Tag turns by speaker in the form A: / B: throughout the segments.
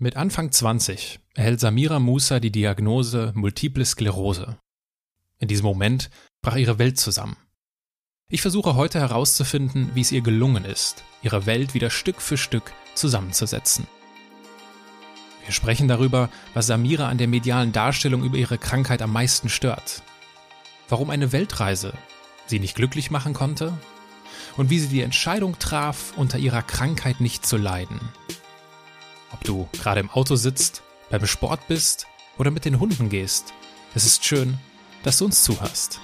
A: Mit Anfang 20 erhält Samira Musa die Diagnose Multiple Sklerose. In diesem Moment brach ihre Welt zusammen. Ich versuche heute herauszufinden, wie es ihr gelungen ist, ihre Welt wieder Stück für Stück zusammenzusetzen. Wir sprechen darüber, was Samira an der medialen Darstellung über ihre Krankheit am meisten stört. Warum eine Weltreise sie nicht glücklich machen konnte und wie sie die Entscheidung traf, unter ihrer Krankheit nicht zu leiden ob du gerade im Auto sitzt, beim Sport bist oder mit den Hunden gehst. Es ist schön, dass du uns zuhörst.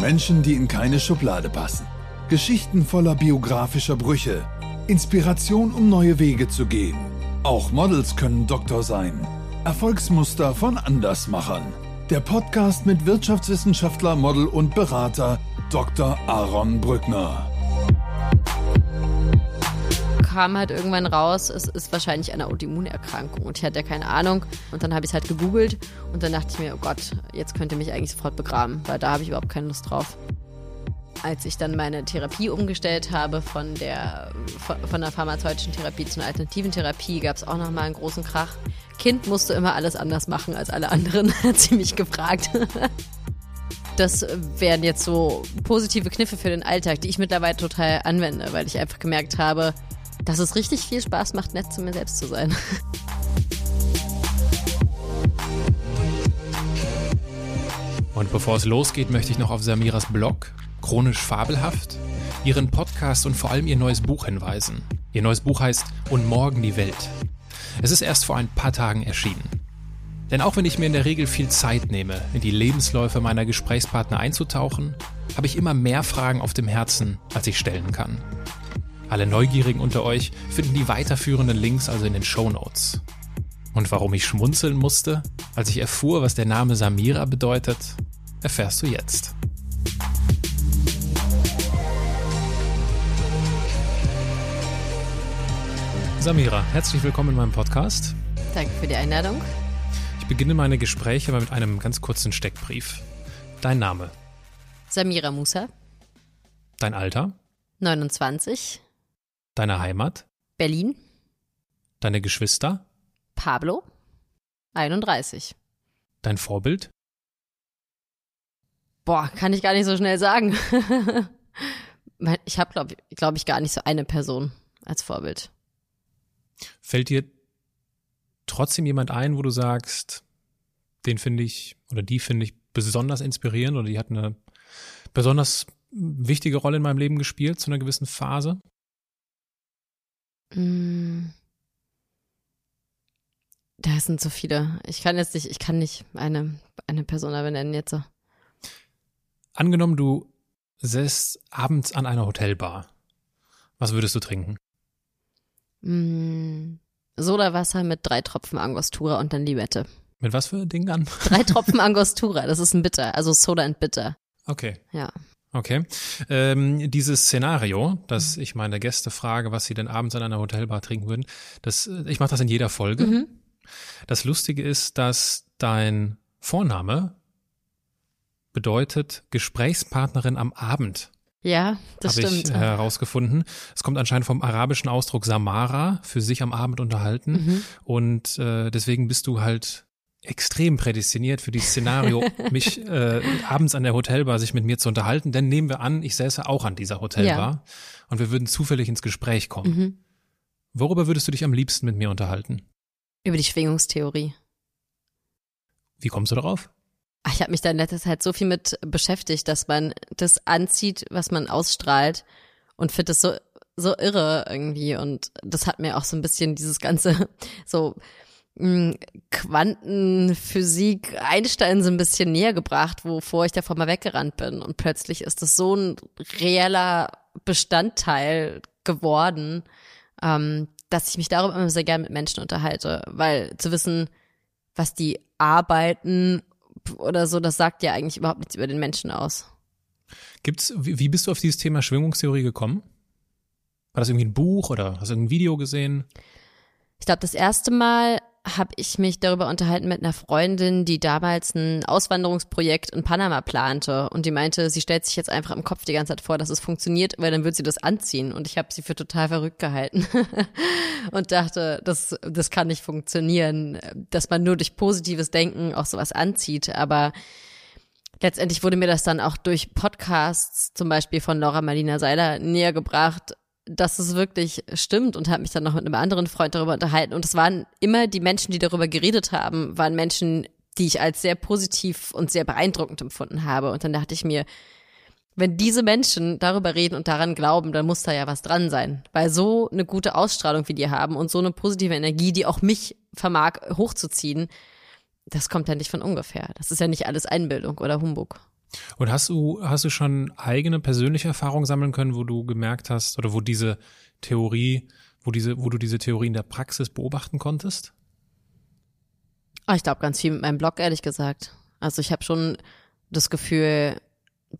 B: Menschen, die in keine Schublade passen. Geschichten voller biografischer Brüche. Inspiration, um neue Wege zu gehen. Auch Models können Doktor sein. Erfolgsmuster von Andersmachern. Der Podcast mit Wirtschaftswissenschaftler, Model und Berater Dr. Aaron Brückner
C: kam halt irgendwann raus, es ist wahrscheinlich eine Autoimmunerkrankung. Und ich hatte ja keine Ahnung. Und dann habe ich es halt gegoogelt und dann dachte ich mir, oh Gott, jetzt könnte mich eigentlich sofort begraben, weil da habe ich überhaupt keine Lust drauf. Als ich dann meine Therapie umgestellt habe von der, von der pharmazeutischen Therapie zu einer alternativen Therapie, gab es auch nochmal einen großen Krach. Kind musste immer alles anders machen als alle anderen, hat sie mich gefragt. Das wären jetzt so positive Kniffe für den Alltag, die ich mittlerweile total anwende, weil ich einfach gemerkt habe, dass es richtig viel Spaß macht, nett zu mir selbst zu sein.
A: Und bevor es losgeht, möchte ich noch auf Samiras Blog, Chronisch Fabelhaft, ihren Podcast und vor allem ihr neues Buch hinweisen. Ihr neues Buch heißt Und morgen die Welt. Es ist erst vor ein paar Tagen erschienen. Denn auch wenn ich mir in der Regel viel Zeit nehme, in die Lebensläufe meiner Gesprächspartner einzutauchen, habe ich immer mehr Fragen auf dem Herzen, als ich stellen kann. Alle Neugierigen unter euch finden die weiterführenden Links also in den Show Notes. Und warum ich schmunzeln musste, als ich erfuhr, was der Name Samira bedeutet, erfährst du jetzt. Samira, herzlich willkommen in meinem Podcast.
C: Danke für die Einladung.
A: Ich beginne meine Gespräche mal mit einem ganz kurzen Steckbrief. Dein Name?
C: Samira Musa.
A: Dein Alter?
C: 29.
A: Deine Heimat?
C: Berlin.
A: Deine Geschwister?
C: Pablo. 31.
A: Dein Vorbild?
C: Boah, kann ich gar nicht so schnell sagen. ich habe, glaube glaub ich, gar nicht so eine Person als Vorbild.
A: Fällt dir trotzdem jemand ein, wo du sagst, den finde ich oder die finde ich besonders inspirierend oder die hat eine besonders wichtige Rolle in meinem Leben gespielt zu einer gewissen Phase?
C: Mm. Da sind so viele. Ich kann jetzt nicht, ich kann nicht eine, eine Person benennen jetzt so.
A: Angenommen, du säßt abends an einer Hotelbar. Was würdest du trinken?
C: Mm, Sodawasser mit drei Tropfen Angostura und dann Limette.
A: Mit was für Dingen an?
C: Drei Tropfen Angostura, das ist ein Bitter, also Soda und Bitter.
A: Okay.
C: Ja.
A: Okay. Ähm, dieses Szenario, dass mhm. ich meine Gäste frage, was sie denn abends an einer Hotelbar trinken würden, das, äh, ich mache das in jeder Folge. Mhm. Das Lustige ist, dass dein Vorname bedeutet Gesprächspartnerin am Abend.
C: Ja, das
A: Habe
C: stimmt.
A: ich herausgefunden. Es kommt anscheinend vom arabischen Ausdruck Samara, für sich am Abend unterhalten. Mhm. Und äh, deswegen bist du halt extrem prädestiniert für dieses Szenario, mich äh, abends an der Hotelbar sich mit mir zu unterhalten. Denn nehmen wir an, ich säße auch an dieser Hotelbar ja. und wir würden zufällig ins Gespräch kommen. Mhm. Worüber würdest du dich am liebsten mit mir unterhalten?
C: Über die Schwingungstheorie.
A: Wie kommst du darauf?
C: Ach, ich habe mich da in letzter Zeit so viel mit beschäftigt, dass man das anzieht, was man ausstrahlt und finde das so so irre irgendwie und das hat mir auch so ein bisschen dieses ganze so Quantenphysik Einstein so ein bisschen näher gebracht, wovor ich davor mal weggerannt bin. Und plötzlich ist das so ein reeller Bestandteil geworden, ähm, dass ich mich darüber immer sehr gerne mit Menschen unterhalte, weil zu wissen, was die arbeiten oder so, das sagt ja eigentlich überhaupt nichts über den Menschen aus.
A: Gibt's, wie bist du auf dieses Thema Schwingungstheorie gekommen? War das irgendwie ein Buch oder hast du ein Video gesehen?
C: Ich glaube, das erste Mal habe ich mich darüber unterhalten mit einer Freundin, die damals ein Auswanderungsprojekt in Panama plante. Und die meinte, sie stellt sich jetzt einfach im Kopf die ganze Zeit vor, dass es funktioniert, weil dann wird sie das anziehen. Und ich habe sie für total verrückt gehalten. Und dachte, das das kann nicht funktionieren, dass man nur durch positives Denken auch sowas anzieht, aber letztendlich wurde mir das dann auch durch Podcasts, zum Beispiel von Laura Marlina Seiler, näher gebracht, dass es wirklich stimmt und habe mich dann noch mit einem anderen Freund darüber unterhalten. Und es waren immer die Menschen, die darüber geredet haben, waren Menschen, die ich als sehr positiv und sehr beeindruckend empfunden habe. Und dann dachte ich mir, wenn diese Menschen darüber reden und daran glauben, dann muss da ja was dran sein. Weil so eine gute Ausstrahlung wie die haben und so eine positive Energie, die auch mich vermag hochzuziehen, das kommt ja nicht von ungefähr. Das ist ja nicht alles Einbildung oder Humbug.
A: Und hast du, hast du schon eigene persönliche Erfahrungen sammeln können, wo du gemerkt hast oder wo diese Theorie, wo diese, wo du diese Theorie in der Praxis beobachten konntest?
C: Oh, ich glaube ganz viel mit meinem Blog, ehrlich gesagt. Also ich habe schon das Gefühl,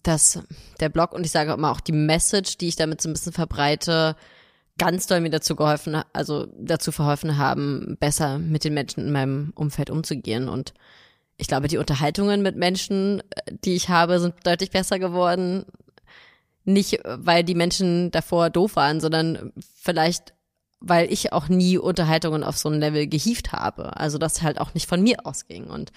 C: dass der Blog und ich sage immer auch die Message, die ich damit so ein bisschen verbreite, ganz doll mir dazu geholfen, also dazu verholfen haben, besser mit den Menschen in meinem Umfeld umzugehen und ich glaube, die Unterhaltungen mit Menschen, die ich habe, sind deutlich besser geworden. Nicht, weil die Menschen davor doof waren, sondern vielleicht, weil ich auch nie Unterhaltungen auf so ein Level gehievt habe. Also das halt auch nicht von mir ausging. Und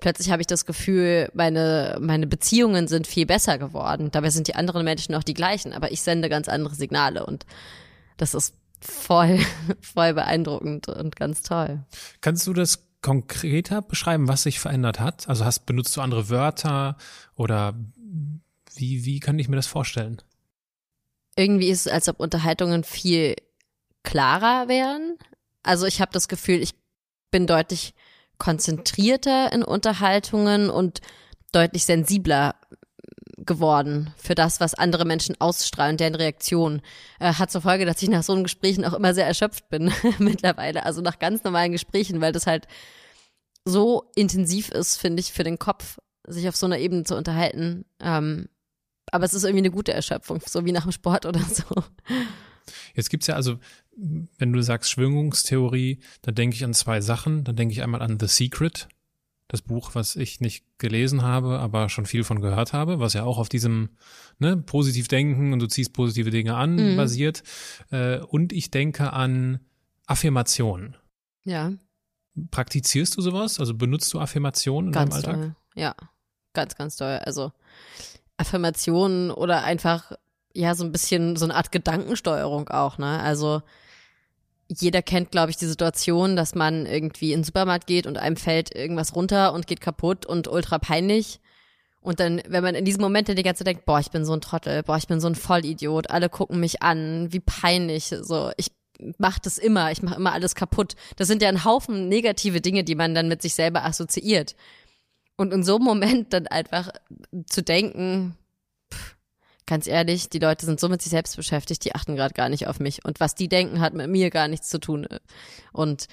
C: plötzlich habe ich das Gefühl, meine, meine Beziehungen sind viel besser geworden. Dabei sind die anderen Menschen auch die gleichen, aber ich sende ganz andere Signale und das ist voll, voll beeindruckend und ganz toll.
A: Kannst du das konkreter beschreiben, was sich verändert hat? Also hast benutzt du andere Wörter oder wie wie kann ich mir das vorstellen?
C: Irgendwie ist es, als ob Unterhaltungen viel klarer wären. Also ich habe das Gefühl, ich bin deutlich konzentrierter in Unterhaltungen und deutlich sensibler geworden für das, was andere Menschen ausstrahlen, deren Reaktion. Äh, hat zur Folge, dass ich nach so einem Gesprächen auch immer sehr erschöpft bin mittlerweile. Also nach ganz normalen Gesprächen, weil das halt so intensiv ist, finde ich, für den Kopf, sich auf so einer Ebene zu unterhalten. Ähm, aber es ist irgendwie eine gute Erschöpfung, so wie nach dem Sport oder so.
A: Jetzt gibt's ja also, wenn du sagst Schwingungstheorie, dann denke ich an zwei Sachen. Dann denke ich einmal an The Secret, das Buch, was ich nicht gelesen habe, aber schon viel von gehört habe, was ja auch auf diesem ne, positiv denken und du ziehst positive Dinge an mhm. basiert. Äh, und ich denke an Affirmation.
C: Ja.
A: Praktizierst du sowas? Also benutzt du Affirmationen in
C: ganz
A: deinem Alltag?
C: Toll. Ja, ganz, ganz toll. Also Affirmationen oder einfach ja so ein bisschen so eine Art Gedankensteuerung auch, ne? Also jeder kennt, glaube ich, die Situation, dass man irgendwie in den Supermarkt geht und einem fällt irgendwas runter und geht kaputt und ultra peinlich. Und dann, wenn man in diesem Moment die ganze Zeit denkt, boah, ich bin so ein Trottel, boah, ich bin so ein Vollidiot, alle gucken mich an, wie peinlich, so, ich mach das immer, ich mache immer alles kaputt. Das sind ja ein Haufen negative Dinge, die man dann mit sich selber assoziiert. Und in so einem Moment dann einfach zu denken, ganz ehrlich, die Leute sind so mit sich selbst beschäftigt, die achten gerade gar nicht auf mich. Und was die denken, hat mit mir gar nichts zu tun. Und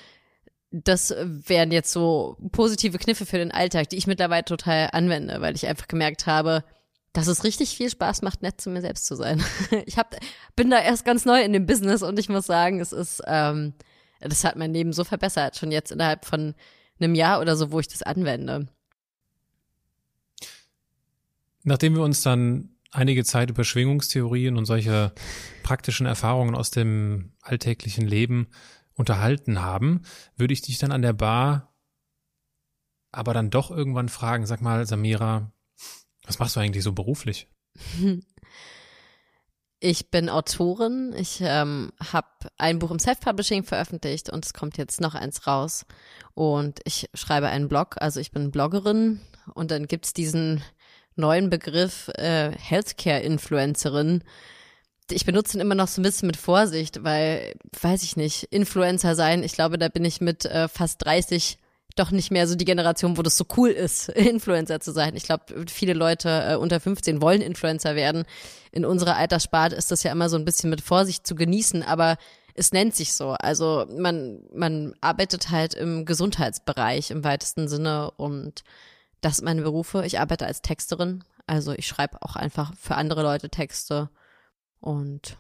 C: das wären jetzt so positive Kniffe für den Alltag, die ich mittlerweile total anwende, weil ich einfach gemerkt habe, dass es richtig viel Spaß macht, nett zu mir selbst zu sein. Ich hab, bin da erst ganz neu in dem Business und ich muss sagen, es ist, ähm, das hat mein Leben so verbessert, schon jetzt innerhalb von einem Jahr oder so, wo ich das anwende.
A: Nachdem wir uns dann einige Zeit über Schwingungstheorien und solche praktischen Erfahrungen aus dem alltäglichen Leben unterhalten haben, würde ich dich dann an der Bar aber dann doch irgendwann fragen, sag mal, Samira, was machst du eigentlich so beruflich?
C: Ich bin Autorin. Ich ähm, habe ein Buch im Self-Publishing veröffentlicht und es kommt jetzt noch eins raus. Und ich schreibe einen Blog, also ich bin Bloggerin. Und dann gibt's diesen neuen Begriff äh, Healthcare-Influencerin. Ich benutze ihn immer noch so ein bisschen mit Vorsicht, weil, weiß ich nicht, Influencer sein, ich glaube, da bin ich mit äh, fast 30 doch nicht mehr so die Generation, wo das so cool ist, Influencer zu sein. Ich glaube, viele Leute äh, unter 15 wollen Influencer werden. In unserer Alterssparte ist das ja immer so ein bisschen mit Vorsicht zu genießen, aber es nennt sich so. Also man, man arbeitet halt im Gesundheitsbereich im weitesten Sinne und das sind meine Berufe. Ich arbeite als Texterin, also ich schreibe auch einfach für andere Leute Texte und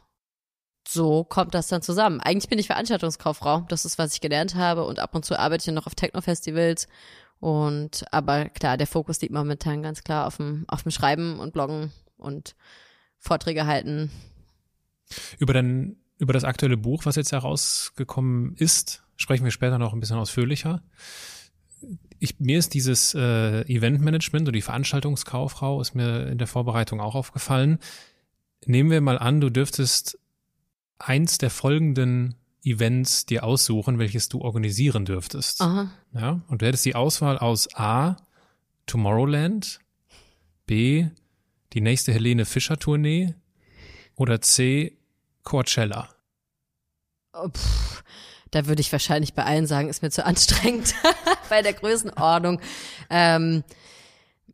C: so kommt das dann zusammen. Eigentlich bin ich Veranstaltungskauffrau. Das ist, was ich gelernt habe. Und ab und zu arbeite ich noch auf Techno-Festivals. Und aber klar, der Fokus liegt momentan ganz klar auf dem, auf dem Schreiben und Bloggen und Vorträge halten.
A: Über dein, über das aktuelle Buch, was jetzt herausgekommen ist, sprechen wir später noch ein bisschen ausführlicher. Ich, mir ist dieses äh, Eventmanagement und die Veranstaltungskauffrau ist mir in der Vorbereitung auch aufgefallen. Nehmen wir mal an, du dürftest eins der folgenden Events dir aussuchen, welches du organisieren dürftest.
C: Aha.
A: Ja, und du hättest die Auswahl aus A, Tomorrowland, B, die nächste Helene Fischer Tournee oder C, Coachella.
C: Oh, pff, da würde ich wahrscheinlich bei allen sagen, ist mir zu anstrengend bei der Größenordnung. Ähm,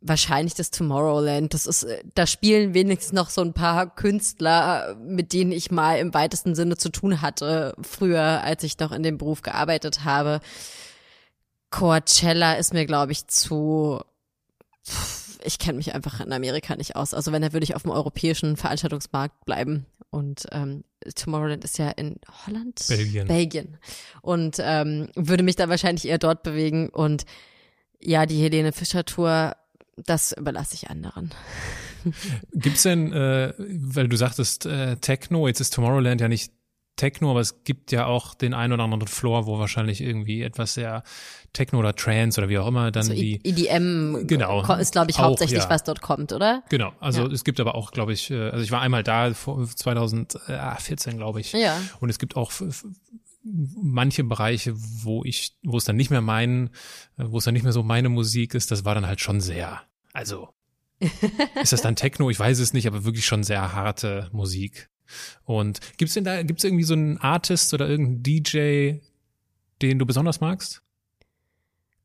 C: wahrscheinlich das Tomorrowland. Das ist, äh, da spielen wenigstens noch so ein paar Künstler, mit denen ich mal im weitesten Sinne zu tun hatte, früher, als ich noch in dem Beruf gearbeitet habe. Coachella ist mir, glaube ich, zu. Ich kenne mich einfach in Amerika nicht aus. Also wenn, dann würde ich auf dem europäischen Veranstaltungsmarkt bleiben. Und ähm, Tomorrowland ist ja in Holland?
A: Belgien.
C: Belgien. Und ähm, würde mich da wahrscheinlich eher dort bewegen. Und ja, die Helene Fischer Tour das überlasse ich anderen.
A: Gibt's denn, äh, weil du sagtest äh, Techno, jetzt ist Tomorrowland ja nicht Techno, aber es gibt ja auch den einen oder anderen Floor, wo wahrscheinlich irgendwie etwas sehr Techno oder Trance oder wie auch immer dann
C: so
A: die
C: EDM
A: genau
C: ist glaube ich
A: auch,
C: hauptsächlich
A: ja.
C: was dort kommt, oder?
A: Genau, also
C: Ja.
A: es gibt aber auch, glaube ich, äh, also ich war einmal da vor 2014, glaube ich.
C: Ja.
A: Und es gibt auch manche Bereiche, wo ich, wo es dann nicht mehr mein, äh, wo es dann nicht mehr so meine Musik ist, das war dann halt schon sehr, also ist das dann Techno? Ich weiß es nicht, aber wirklich schon sehr harte Musik. Und gibt's denn da, gibt's irgendwie so einen Artist oder irgendeinen DJ, den du besonders magst?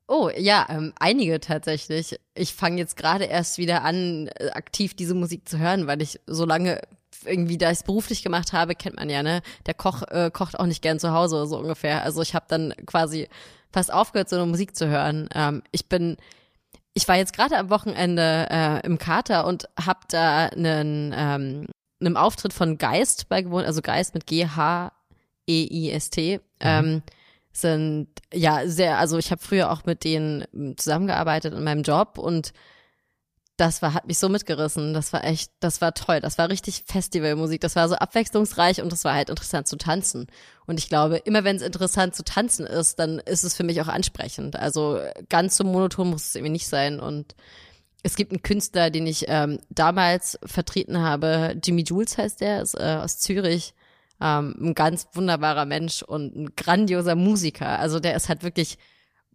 C: Oh, ja, ähm, einige tatsächlich. Ich fange jetzt gerade erst wieder an, äh, aktiv diese Musik zu hören, weil ich so lange irgendwie, da ich es beruflich gemacht habe, kennt man ja, ne? Der Koch äh, kocht auch nicht gern zu Hause, so ungefähr. Also ich habe dann quasi fast aufgehört, so eine Musik zu hören. Ähm, ich bin, ich war jetzt gerade am Wochenende äh, im Kater und hab da einen, ähm, einem Auftritt von Geist beigewohnt, also Geist mit G-H-E-I-S-T. Ähm, sind ja sehr, also ich habe früher auch mit denen ähm, zusammengearbeitet in meinem Job und das war, hat mich so mitgerissen. Das war echt, das war toll. Das war richtig Festivalmusik. Das war so abwechslungsreich und das war halt interessant zu tanzen. Und ich glaube, immer wenn es interessant zu tanzen ist, dann ist es für mich auch ansprechend. Also ganz so monoton muss es irgendwie nicht sein. Und es gibt einen Künstler, den ich ähm, damals vertreten habe. Jimmy Jules heißt der, ist äh, aus Zürich. Ähm, ein ganz wunderbarer Mensch und ein grandioser Musiker. Also der ist halt wirklich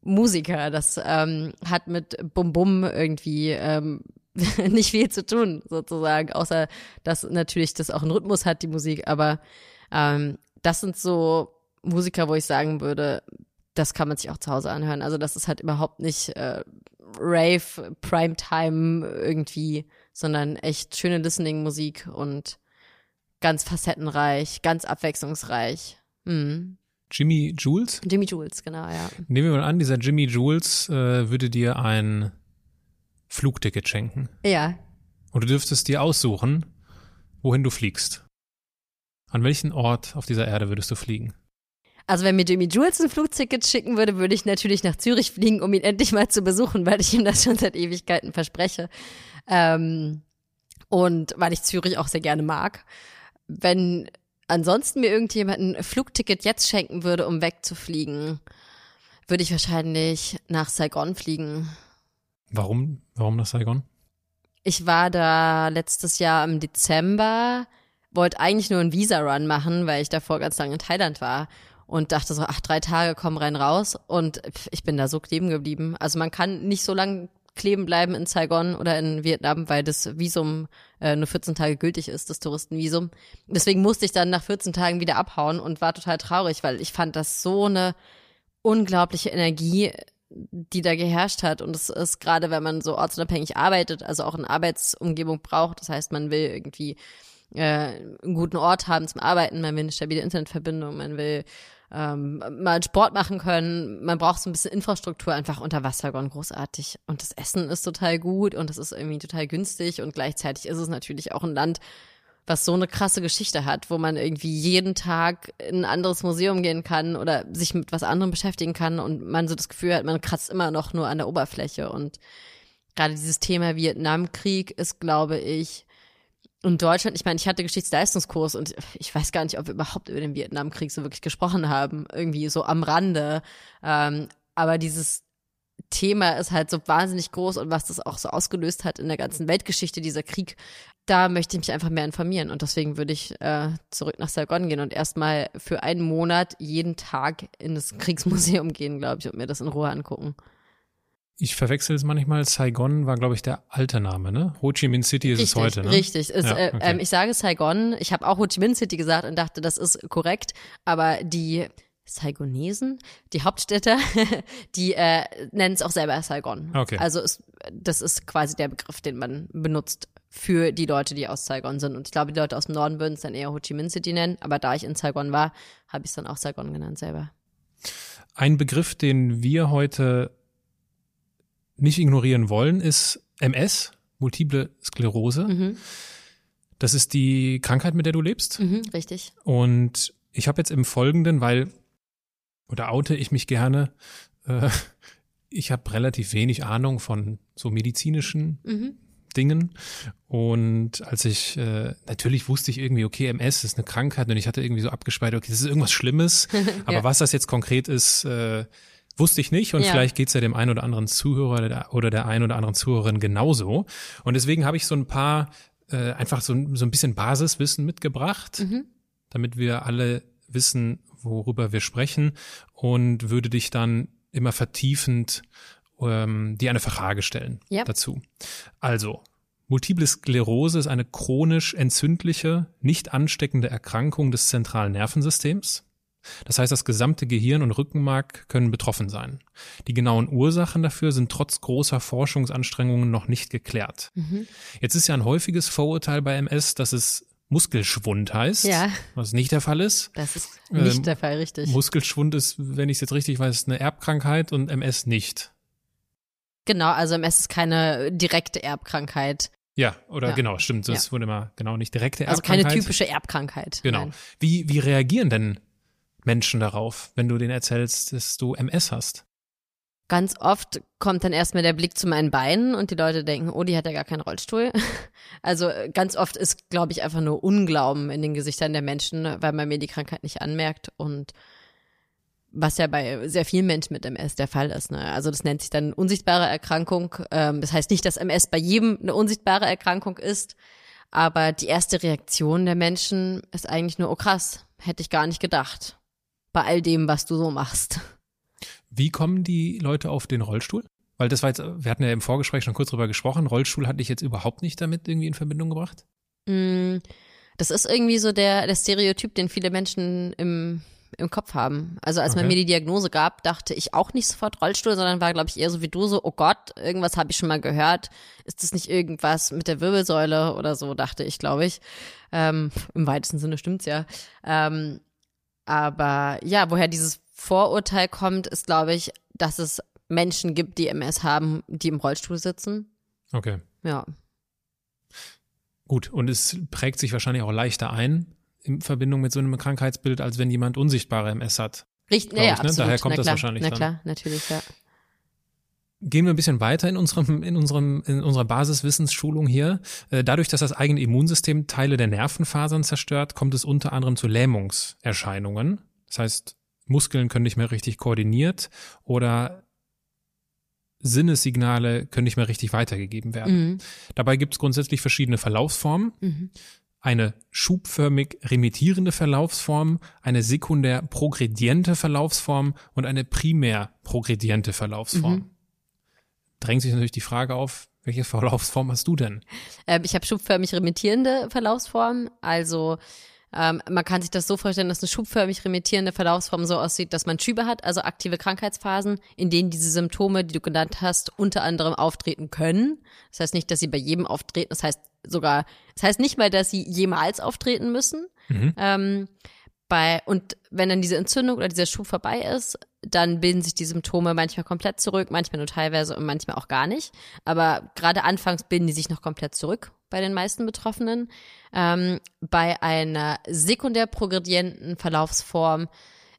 C: Musiker. Das ähm, hat mit Bum Bum irgendwie ähm, nicht viel zu tun, sozusagen, außer dass natürlich das auch einen Rhythmus hat, die Musik. Aber ähm, das sind so Musiker, wo ich sagen würde, das kann man sich auch zu Hause anhören. Also das ist halt überhaupt nicht äh, Rave, Primetime irgendwie, sondern echt schöne Listening-Musik und ganz facettenreich, ganz abwechslungsreich. Mhm.
A: Jimmy Jules?
C: Jimmy Jules, genau, ja.
A: Nehmen wir mal an, dieser Jimmy Jules äh, würde dir ein Flugticket schenken.
C: Ja,
A: Und du dürftest dir aussuchen, wohin du fliegst. An welchen Ort auf dieser Erde würdest du fliegen?
C: Also wenn mir Jimmy Jules ein Flugticket schicken würde, würde ich natürlich nach Zürich fliegen, um ihn endlich mal zu besuchen, weil ich ihm das schon seit Ewigkeiten verspreche. Ähm, und weil ich Zürich auch sehr gerne mag. Wenn ansonsten mir irgendjemand ein Flugticket jetzt schenken würde, um wegzufliegen, würde ich wahrscheinlich nach Saigon fliegen.
A: Warum? Warum nach Saigon?
C: Ich war da letztes Jahr im Dezember, wollte eigentlich nur einen Visa-Run machen, weil ich davor ganz lange in Thailand war und dachte so, ach, drei Tage kommen rein raus und ich bin da so kleben geblieben. Also man kann nicht so lange kleben bleiben in Saigon oder in Vietnam, weil das Visum äh, nur 14 Tage gültig ist, das Touristenvisum. Deswegen musste ich dann nach 14 Tagen wieder abhauen und war total traurig, weil ich fand das so eine unglaubliche Energie, die da geherrscht hat. Und es ist gerade, wenn man so ortsunabhängig arbeitet, also auch eine Arbeitsumgebung braucht. Das heißt, man will irgendwie äh, einen guten Ort haben zum Arbeiten, man will eine stabile Internetverbindung, man will ähm, mal Sport machen können. Man braucht so ein bisschen Infrastruktur einfach unter Wassergon großartig. Und das Essen ist total gut und es ist irgendwie total günstig und gleichzeitig ist es natürlich auch ein Land, was so eine krasse Geschichte hat, wo man irgendwie jeden Tag in ein anderes Museum gehen kann oder sich mit was anderem beschäftigen kann und man so das Gefühl hat, man kratzt immer noch nur an der Oberfläche. Und gerade dieses Thema Vietnamkrieg ist, glaube ich, in Deutschland, ich meine, ich hatte Geschichtsleistungskurs und ich weiß gar nicht, ob wir überhaupt über den Vietnamkrieg so wirklich gesprochen haben, irgendwie so am Rande. Ähm, aber dieses Thema ist halt so wahnsinnig groß und was das auch so ausgelöst hat in der ganzen Weltgeschichte, dieser Krieg, da möchte ich mich einfach mehr informieren und deswegen würde ich äh, zurück nach Saigon gehen und erstmal für einen Monat jeden Tag in das Kriegsmuseum gehen, glaube ich, und mir das in Ruhe angucken.
A: Ich verwechsel es manchmal. Saigon war, glaube ich, der alte Name, ne? Ho Chi Minh City ist
C: richtig,
A: es heute, ne?
C: Richtig. Es,
A: Ja,
C: äh,
A: okay.
C: ähm, ich sage Saigon. Ich habe auch Ho Chi Minh City gesagt und dachte, das ist korrekt. Aber die Saigonesen, die Hauptstädte, die äh, nennen es auch selber Saigon.
A: Okay.
C: Also es, das ist quasi der Begriff, den man benutzt für die Leute, die aus Saigon sind. Und ich glaube, die Leute aus dem Norden würden es dann eher Ho Chi Minh City nennen. Aber da ich in Saigon war, habe ich es dann auch Saigon genannt selber.
A: Ein Begriff, den wir heute nicht ignorieren wollen, ist MS, Multiple Sklerose.
C: Mhm.
A: Das ist die Krankheit, mit der du lebst.
C: Mhm, richtig.
A: Und ich habe jetzt im Folgenden, weil, oder oute ich mich gerne, äh, ich habe relativ wenig Ahnung von so medizinischen
C: Mhm.
A: Dingen. Und als ich, äh, natürlich wusste ich irgendwie, okay, MS ist eine Krankheit und ich hatte irgendwie so abgespeichert, okay, das ist irgendwas Schlimmes. Aber
C: Ja.
A: was das jetzt konkret ist, äh, wusste ich nicht. Und
C: Ja.
A: vielleicht geht's ja dem einen oder anderen Zuhörer der- oder der einen oder anderen Zuhörerin genauso. Und deswegen habe ich so ein paar, äh, einfach so, ein- so ein bisschen Basiswissen mitgebracht,
C: Mhm.
A: damit wir alle wissen, worüber wir sprechen und würde dich dann immer vertiefend ähm, dir eine Frage stellen
C: Ja.
A: dazu. Also, Multiple Sklerose ist eine chronisch entzündliche, nicht ansteckende Erkrankung des zentralen Nervensystems. Das heißt, das gesamte Gehirn und Rückenmark können betroffen sein. Die genauen Ursachen dafür sind trotz großer Forschungsanstrengungen noch nicht geklärt.
C: Mhm.
A: Jetzt ist ja ein häufiges Vorurteil bei MS, dass es Muskelschwund heißt,
C: Ja.
A: was nicht der Fall ist.
C: Das ist nicht
A: Ähm,
C: der Fall, richtig.
A: Muskelschwund ist, wenn ich es jetzt richtig weiß, eine Erbkrankheit und MS nicht.
C: Genau, also MS ist keine direkte Erbkrankheit.
A: Ja, oder
C: Ja.
A: genau, stimmt. Das
C: Ja.
A: wurde immer genau nicht direkte
C: Also
A: Erbkrankheit.
C: keine typische Erbkrankheit.
A: Genau.
C: Nein.
A: Wie, wie reagieren denn Menschen darauf, wenn du denen erzählst, dass du MS hast?
C: Ganz oft kommt dann erstmal der Blick zu meinen Beinen und die Leute denken, oh, die hat ja gar keinen Rollstuhl. Also äh, ganz oft ist, glaube ich, einfach nur Unglauben in den Gesichtern der Menschen, weil man mir die Krankheit nicht anmerkt und was ja bei sehr vielen Menschen mit MS der Fall ist. Ne? Also das nennt sich dann unsichtbare Erkrankung. Ähm, das heißt nicht, dass MS bei jedem eine unsichtbare Erkrankung ist, aber die erste Reaktion der Menschen ist eigentlich nur, oh krass, hätte ich gar nicht gedacht. Bei all dem, was du so machst.
A: Wie kommen die Leute auf den Rollstuhl? Weil das war jetzt, wir hatten ja im Vorgespräch schon kurz drüber gesprochen, Rollstuhl hatte ich jetzt überhaupt nicht damit irgendwie in Verbindung gebracht.
C: Mm, Das ist irgendwie so der, der Stereotyp, den viele Menschen im, im Kopf haben. Also als man
A: Okay.
C: mir die Diagnose gab, dachte ich auch nicht sofort Rollstuhl, sondern war, glaube ich, eher so wie du so, oh Gott, irgendwas habe ich schon mal gehört. Ist das nicht irgendwas mit der Wirbelsäule oder so, dachte ich, glaube ich. Ähm, Im weitesten Sinne stimmt's ja. Ähm, aber ja, woher dieses Vorurteil kommt, ist, glaube ich, dass es Menschen gibt, die MS haben, die im Rollstuhl sitzen.
A: Okay.
C: Ja.
A: Gut, und es prägt sich wahrscheinlich auch leichter ein in Verbindung mit so einem Krankheitsbild, als wenn jemand unsichtbare MS hat.
C: Richtig, ja,
A: ich, ne?
C: absolut.
A: Daher kommt
C: Na
A: das
C: klar,
A: wahrscheinlich
C: Na
A: dann.
C: klar, natürlich, ja.
A: Gehen wir ein bisschen weiter in unserem, in unserem, in unserer Basiswissensschulung hier. Äh, Dadurch, dass das eigene Immunsystem Teile der Nervenfasern zerstört, kommt es unter anderem zu Lähmungserscheinungen. Das heißt, Muskeln können nicht mehr richtig koordiniert oder Sinnessignale können nicht mehr richtig weitergegeben werden.
C: Mhm.
A: Dabei gibt es grundsätzlich verschiedene Verlaufsformen.
C: Mhm.
A: Eine schubförmig remittierende Verlaufsform, eine sekundär progrediente Verlaufsform und eine primär progrediente Verlaufsform.
C: Mhm.
A: Drängt sich natürlich die Frage auf, welche Verlaufsform hast du denn?
C: Ähm, ich habe schubförmig remittierende Verlaufsform. Also ähm, man kann sich das so vorstellen, dass eine schubförmig remittierende Verlaufsform so aussieht, dass man Schübe hat, also aktive Krankheitsphasen, in denen diese Symptome, die du genannt hast, unter anderem auftreten können. Das heißt nicht, dass sie bei jedem auftreten. Das heißt sogar, das heißt nicht mal, dass sie jemals auftreten müssen.
A: Mhm.
C: Ähm, bei, und wenn dann diese Entzündung oder dieser Schub vorbei ist, dann bilden sich die Symptome manchmal komplett zurück, manchmal nur teilweise und manchmal auch gar nicht. Aber gerade anfangs bilden die sich noch komplett zurück bei den meisten Betroffenen. Ähm, bei einer sekundär progredienten Verlaufsform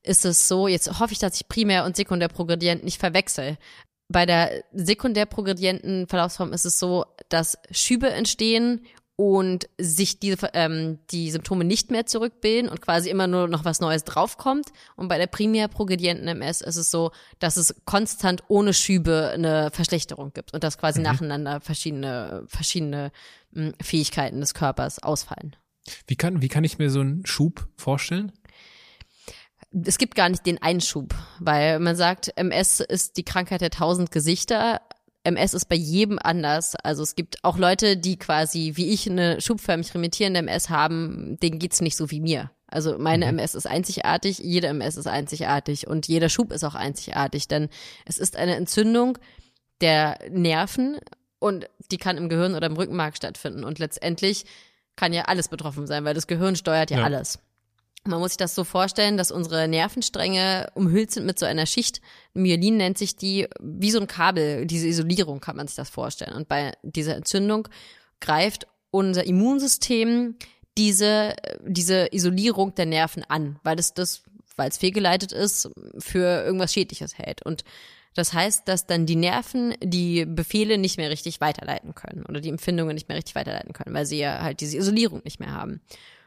C: ist es so, jetzt hoffe ich, dass ich primär und sekundär progredient nicht verwechsel. Bei der sekundär progredienten Verlaufsform ist es so, dass Schübe entstehen und sich die, ähm, die Symptome nicht mehr zurückbilden und quasi immer nur noch was Neues draufkommt. Und bei der primär progredienten MS ist es so, dass es konstant ohne Schübe eine Verschlechterung gibt und dass quasi mhm. nacheinander verschiedene, verschiedene mh, hm, Fähigkeiten des Körpers ausfallen.
A: Wie kann, wie kann ich mir so einen Schub vorstellen?
C: es gibt gar nicht den Einschub, weil man sagt, MS ist die Krankheit der tausend Gesichter. MS ist bei jedem anders. Also es gibt auch Leute, die quasi wie ich eine schubförmig remittierende MS haben, denen geht's nicht so wie mir. Also meine mhm. MS ist einzigartig, jede MS ist einzigartig und jeder Schub ist auch einzigartig, denn es ist eine Entzündung der Nerven und die kann im Gehirn oder im Rückenmark stattfinden und letztendlich kann ja alles betroffen sein, weil das Gehirn steuert ja, ja. alles. Man muss sich das so vorstellen, dass unsere Nervenstränge umhüllt sind mit so einer Schicht. Myelin nennt sich die, wie so ein Kabel, diese Isolierung kann man sich das vorstellen. Und bei dieser Entzündung greift unser Immunsystem diese, diese Isolierung der Nerven an, weil es das, weil es fehlgeleitet ist, für irgendwas Schädliches hält. Und das heißt, dass dann die Nerven die Befehle nicht mehr richtig weiterleiten können oder die Empfindungen nicht mehr richtig weiterleiten können, weil sie ja halt diese Isolierung nicht mehr haben.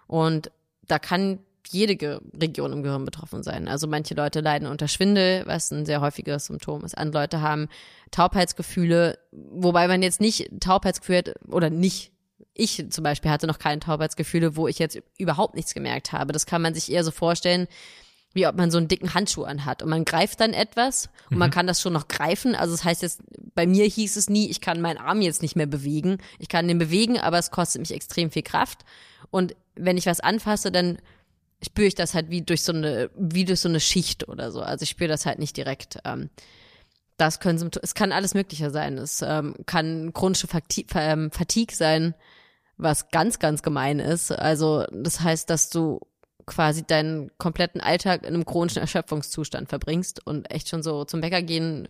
C: Und da kann jede Region im Gehirn betroffen sein. Also manche Leute leiden unter Schwindel, was ein sehr häufiges Symptom ist. Andere Leute haben Taubheitsgefühle, wobei man jetzt nicht Taubheitsgefühle hat, oder nicht ich zum Beispiel hatte noch keine Taubheitsgefühle, wo ich jetzt überhaupt nichts gemerkt habe. Das kann man sich eher so vorstellen, wie ob man so einen dicken Handschuh anhat und man greift dann etwas und mhm. man kann das schon noch greifen. Also das heißt jetzt, bei mir hieß es nie, ich kann meinen Arm jetzt nicht mehr bewegen. Ich kann den bewegen, aber es kostet mich extrem viel Kraft. Und wenn ich was anfasse, dann spüre ich das halt wie durch so eine, wie durch so eine Schicht oder so. Also ich spüre das halt nicht direkt. Ähm, das können Symptome, es kann alles Mögliche sein. Es ähm, kann chronische ähm, Fatigue sein, was ganz, ganz gemein ist. Also das heißt, dass du quasi deinen kompletten Alltag in einem chronischen Erschöpfungszustand verbringst und echt schon so zum Bäcker gehen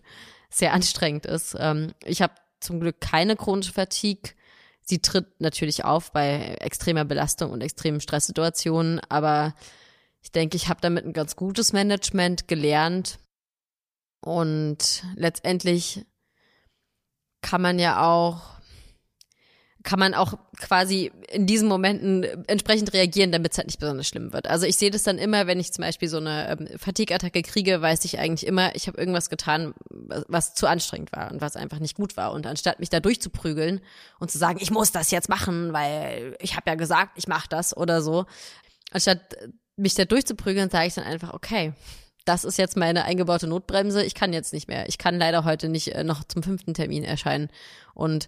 C: sehr anstrengend ist. Ähm, ich habe zum Glück keine chronische Fatigue Sie tritt natürlich auf bei extremer Belastung und extremen Stresssituationen, aber ich denke, ich habe damit ein ganz gutes Management gelernt. Und letztendlich kann man ja auch kann man auch quasi in diesen Momenten entsprechend reagieren, damit es halt nicht besonders schlimm wird. Also ich sehe das dann immer, wenn ich zum Beispiel so eine ähm, Fatigue-Attacke kriege, weiß ich eigentlich immer, ich habe irgendwas getan, was, was, zu anstrengend war und was einfach nicht gut war. Und anstatt mich da durchzuprügeln und zu sagen, ich muss das jetzt machen, weil ich habe ja gesagt, ich mache das oder so, anstatt mich da durchzuprügeln, sage ich dann einfach, okay, das ist jetzt meine eingebaute Notbremse, ich kann jetzt nicht mehr. Ich kann leider heute nicht äh, noch zum fünften Termin erscheinen. Und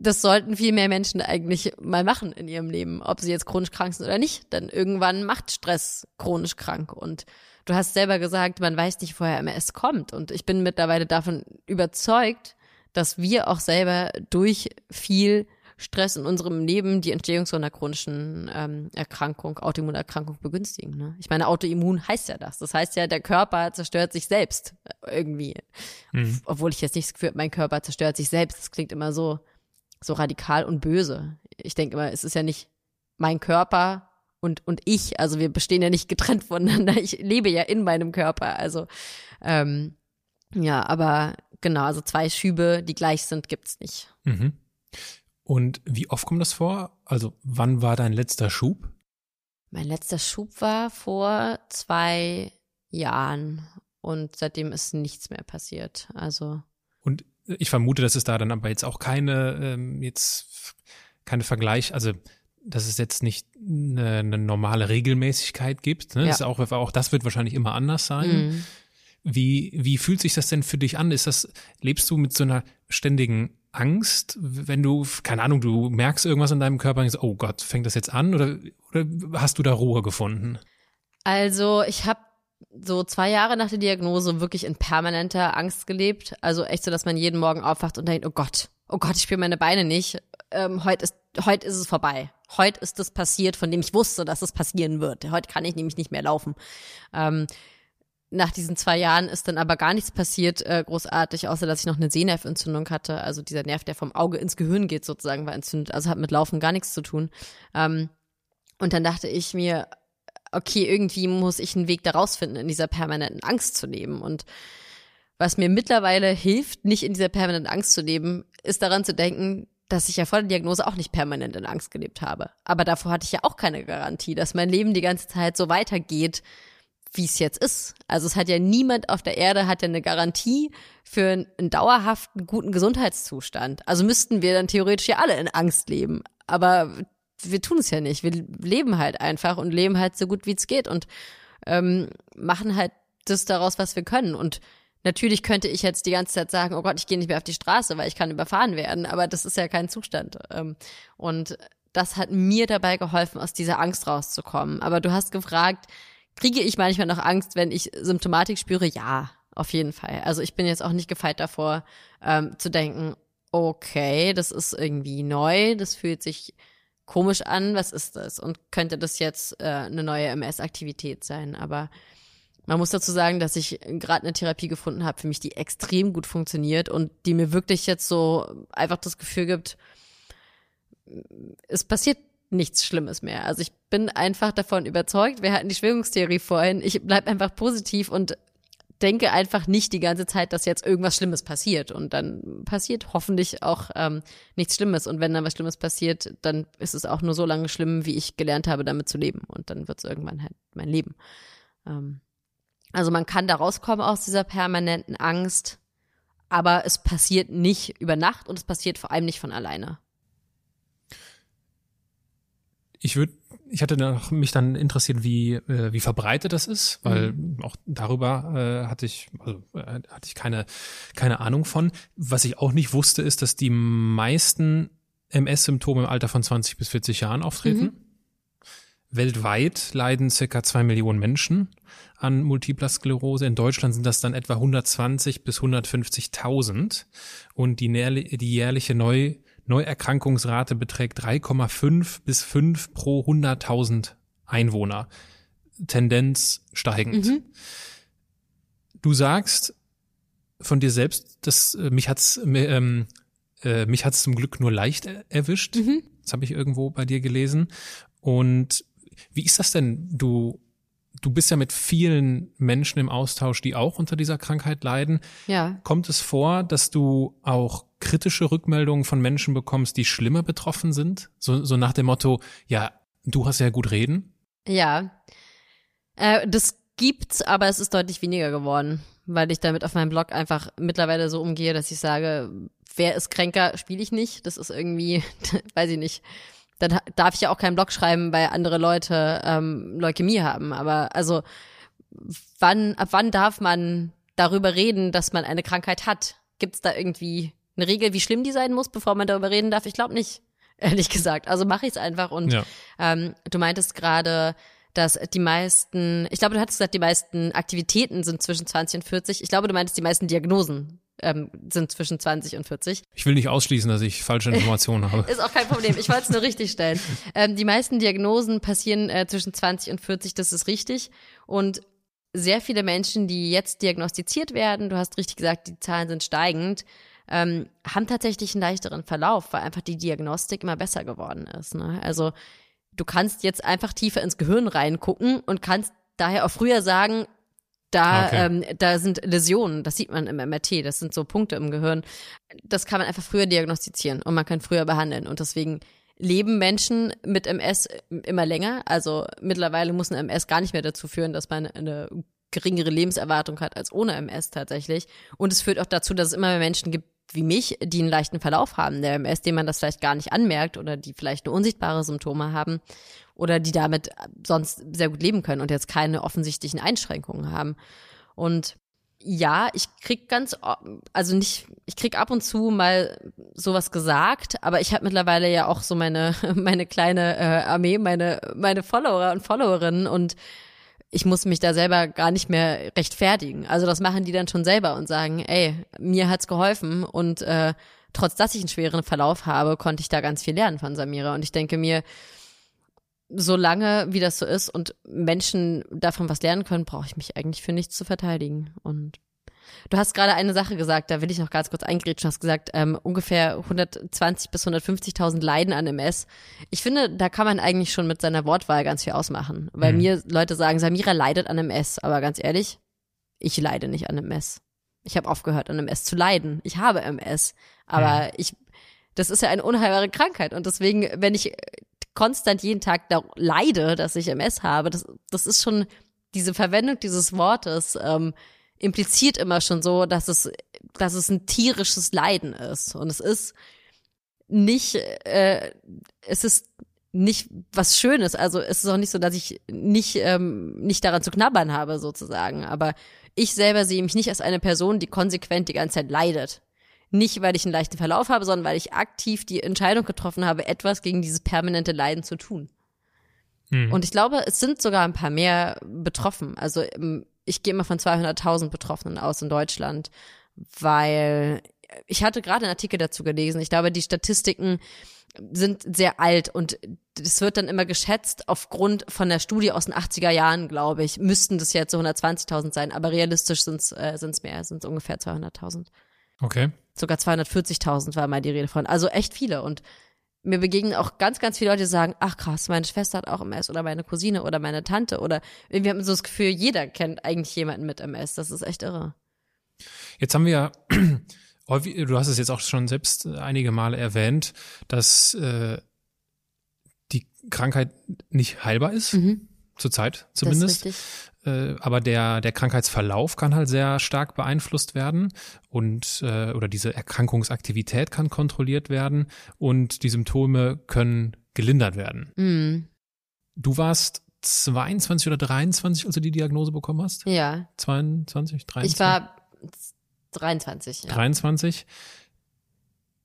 C: das sollten viel mehr Menschen eigentlich mal machen in ihrem Leben, ob sie jetzt chronisch krank sind oder nicht. Denn irgendwann macht Stress chronisch krank. Und du hast selber gesagt, man weiß nicht, woher MS kommt. Und ich bin mittlerweile davon überzeugt, dass wir auch selber durch viel Stress in unserem Leben die Entstehung so einer chronischen ähm, Erkrankung, Autoimmunerkrankung begünstigen. Ne? Ich meine, Autoimmun heißt ja das. Das heißt ja, der Körper zerstört sich selbst irgendwie. Mhm. Obwohl ich jetzt nicht das Gefühl habe, mein Körper zerstört sich selbst. Das klingt immer so so radikal und böse. Ich denke immer, es ist ja nicht mein Körper und, und ich, also wir bestehen ja nicht getrennt voneinander. Ich lebe ja in meinem Körper. Also ähm, ja, aber genau, also zwei Schübe, die gleich sind, gibt's nicht.
A: Mhm. Und wie oft kommt das vor? Also wann war dein letzter Schub?
C: Mein letzter Schub war vor zwei Jahren und seitdem ist nichts mehr passiert. Also.
A: Und ich vermute, dass es da dann aber jetzt auch keine, ähm, jetzt keine Vergleich, also dass es jetzt nicht eine, eine normale Regelmäßigkeit gibt. Ne? Ja. Das auch, auch das wird wahrscheinlich immer anders sein. Mhm. Wie, wie fühlt sich das denn für dich an? Ist das, lebst du mit so einer ständigen Angst, wenn du, keine Ahnung, du merkst irgendwas in deinem Körper und denkst, oh Gott, fängt das jetzt an? Oder, oder hast du da Ruhe gefunden?
C: Also ich habe so zwei Jahre nach der Diagnose wirklich in permanenter Angst gelebt. Also echt so, dass man jeden Morgen aufwacht und denkt, oh Gott, oh Gott, ich spüre meine Beine nicht. Ähm, heute ist, heute ist es vorbei. Heute ist das passiert, von dem ich wusste, dass es passieren wird. Heute kann ich nämlich nicht mehr laufen. Ähm, nach diesen zwei Jahren ist dann aber gar nichts passiert, äh, großartig, außer dass ich noch eine Sehnerventzündung hatte. Also dieser Nerv, der vom Auge ins Gehirn geht, sozusagen, war entzündet. Also hat mit Laufen gar nichts zu tun. Ähm, und dann dachte ich mir, okay, irgendwie muss ich einen Weg daraus finden, in dieser permanenten Angst zu leben. Und was mir mittlerweile hilft, nicht in dieser permanenten Angst zu leben, ist daran zu denken, dass ich ja vor der Diagnose auch nicht permanent in Angst gelebt habe. Aber davor hatte ich ja auch keine Garantie, dass mein Leben die ganze Zeit so weitergeht, wie es jetzt ist. Also es hat ja niemand auf der Erde hat ja eine Garantie für einen dauerhaften guten Gesundheitszustand. Also müssten wir dann theoretisch ja alle in Angst leben. Aber wir tun es ja nicht. Wir leben halt einfach und leben halt so gut wie es geht und ähm, machen halt das daraus, was wir können. Und natürlich könnte ich jetzt die ganze Zeit sagen, oh Gott, ich gehe nicht mehr auf die Straße, weil ich kann überfahren werden. Aber das ist ja kein Zustand. Ähm, und das hat mir dabei geholfen, aus dieser Angst rauszukommen. Aber du hast gefragt, Kriege ich manchmal noch Angst, wenn ich Symptomatik spüre? Ja, auf jeden Fall. Also ich bin jetzt auch nicht gefeit davor, ähm, zu denken, okay, das ist irgendwie neu, das fühlt sich komisch an, was ist das? Und könnte das jetzt äh, eine neue MS-Aktivität sein? Aber man muss dazu sagen, dass ich gerade eine Therapie gefunden habe, für mich, die extrem gut funktioniert und die mir wirklich jetzt so einfach das Gefühl gibt, es passiert nichts Schlimmes mehr. Also ich bin einfach davon überzeugt, wir hatten die Schwingungstheorie vorhin, ich bleib einfach positiv und denke einfach nicht die ganze Zeit, dass jetzt irgendwas Schlimmes passiert. Und dann passiert hoffentlich auch ähm, nichts Schlimmes. Und wenn dann was Schlimmes passiert, dann ist es auch nur so lange schlimm, wie ich gelernt habe, damit zu leben. Und dann wird es irgendwann halt mein Leben. Ähm, also man kann da rauskommen aus dieser permanenten Angst, aber es passiert nicht über Nacht und es passiert vor allem nicht von alleine.
A: Ich würde, ich hatte noch mich dann interessiert, wie äh, wie verbreitet das ist, weil mhm. auch darüber äh, hatte ich also, äh, hatte ich keine keine Ahnung von. Was ich auch nicht wusste, ist, dass die meisten MS-Symptome im Alter von 20 bis 40 Jahren auftreten. Mhm. Weltweit leiden circa zwei Millionen Menschen an Multipler Sklerose. In Deutschland sind das dann etwa 120 bis 150.000 und die, die jährliche Neu Neuerkrankungsrate beträgt 3,5 bis 5 pro 100.000 Einwohner. Tendenz steigend. Mhm. Du sagst von dir selbst, dass äh, mich hat's ähm, äh, mich hat's zum Glück nur leicht erwischt. Mhm. Das habe ich irgendwo bei dir gelesen. Und wie ist das denn? Du du bist ja mit vielen Menschen im Austausch, die auch unter dieser Krankheit leiden.
C: Ja.
A: Kommt es vor, dass du auch kritische Rückmeldungen von Menschen bekommst, die schlimmer betroffen sind? So, so nach dem Motto, ja, du hast ja gut reden?
C: Ja. Äh, das gibt's, aber es ist deutlich weniger geworden, weil ich damit auf meinem Blog einfach mittlerweile so umgehe, dass ich sage, wer ist kränker, spiele ich nicht. Das ist irgendwie, weiß ich nicht dann darf ich ja auch keinen Blog schreiben, weil andere Leute ähm, Leukämie haben. Aber also wann, ab wann darf man darüber reden, dass man eine Krankheit hat? Gibt es da irgendwie eine Regel, wie schlimm die sein muss, bevor man darüber reden darf? Ich glaube nicht, ehrlich gesagt. Also mache ich es einfach. Und ja. ähm, du meintest gerade, dass die meisten, ich glaube, du hattest gesagt, die meisten Aktivitäten sind zwischen 20 und 40. Ich glaube, du meintest, die meisten Diagnosen ähm, sind zwischen 20 und 40.
A: Ich will nicht ausschließen, dass ich falsche Informationen habe.
C: Ist auch kein Problem. Ich wollte es nur richtig stellen. Ähm, die meisten Diagnosen passieren äh, zwischen 20 und 40, das ist richtig. Und sehr viele Menschen, die jetzt diagnostiziert werden, du hast richtig gesagt, die Zahlen sind steigend, ähm, haben tatsächlich einen leichteren Verlauf, weil einfach die Diagnostik immer besser geworden ist. Ne? Also du kannst jetzt einfach tiefer ins Gehirn reingucken und kannst daher auch früher sagen, da, okay. ähm, da sind Läsionen, das sieht man im MRT, das sind so Punkte im Gehirn. Das kann man einfach früher diagnostizieren und man kann früher behandeln. Und deswegen leben Menschen mit MS immer länger. Also mittlerweile muss ein MS gar nicht mehr dazu führen, dass man eine geringere Lebenserwartung hat als ohne MS tatsächlich. Und es führt auch dazu, dass es immer mehr Menschen gibt wie mich, die einen leichten Verlauf haben der MS, dem man das vielleicht gar nicht anmerkt oder die vielleicht nur unsichtbare Symptome haben oder die damit sonst sehr gut leben können und jetzt keine offensichtlichen Einschränkungen haben. Und ja, ich krieg ganz, also nicht, ich krieg ab und zu mal sowas gesagt, aber ich habe mittlerweile ja auch so meine meine kleine äh, Armee, meine meine Follower und Followerinnen und ich muss mich da selber gar nicht mehr rechtfertigen. Also das machen die dann schon selber und sagen, ey, mir hat's geholfen und äh, trotz dass ich einen schweren Verlauf habe, konnte ich da ganz viel lernen von Samira und ich denke mir, solange wie das so ist und Menschen davon was lernen können, brauche ich mich eigentlich für nichts zu verteidigen. Und du hast gerade eine Sache gesagt, da will ich noch ganz kurz eingrätschen. Du hast gesagt, ähm, ungefähr 120 bis 150.000 leiden an MS. Ich finde, da kann man eigentlich schon mit seiner Wortwahl ganz viel ausmachen. Weil
A: Mhm.
C: mir Leute sagen, Samira leidet an MS. Aber ganz ehrlich, ich leide nicht an MS. Ich habe aufgehört, an MS zu leiden. Ich habe MS. Aber ich, das ist ja eine unheilbare Krankheit. Und deswegen, wenn ich konstant jeden Tag da leide, dass ich MS habe, das, das ist schon diese Verwendung dieses Wortes ähm, impliziert immer schon so, dass es, dass es ein tierisches Leiden ist. Und es ist nicht, äh, es ist nicht was Schönes. Also es ist auch nicht so, dass ich nicht, ähm, nicht daran zu knabbern habe, sozusagen. Aber ich selber sehe mich nicht als eine Person, die konsequent die ganze Zeit leidet. Nicht, weil ich einen leichten Verlauf habe, sondern weil ich aktiv die Entscheidung getroffen habe, etwas gegen dieses permanente Leiden zu tun.
A: Hm.
C: Und ich glaube, es sind sogar ein paar mehr betroffen. Also ähm, ich gehe immer von 200.000 Betroffenen aus in Deutschland, weil ich hatte gerade einen Artikel dazu gelesen. Ich glaube, die Statistiken sind sehr alt und es wird dann immer geschätzt aufgrund von der Studie aus den 80er Jahren, glaube ich, müssten das jetzt so 120.000 sein, aber realistisch sind es äh, sind's mehr, sind es ungefähr 200.000
A: Okay.
C: Sogar 240.000 war mal die Rede von. Also echt viele. Und mir begegnen auch ganz, ganz viele Leute, die sagen, ach krass, meine Schwester hat auch MS oder meine Cousine oder meine Tante oder wir haben so das Gefühl, jeder kennt eigentlich jemanden mit MS. Das ist echt irre.
A: Jetzt haben wir ja, häufig- du hast es jetzt auch schon selbst einige Male erwähnt, dass äh, die Krankheit nicht heilbar ist, zurzeit zumindest. Äh, aber der, der Krankheitsverlauf kann halt sehr stark beeinflusst werden und äh, oder diese Erkrankungsaktivität kann kontrolliert werden und die Symptome können gelindert werden.
C: Mhm.
A: Du warst 22 oder 23, als du die Diagnose bekommen hast?
C: Ja,
A: 22, 23?
C: ich war 23. Ja.
A: 23.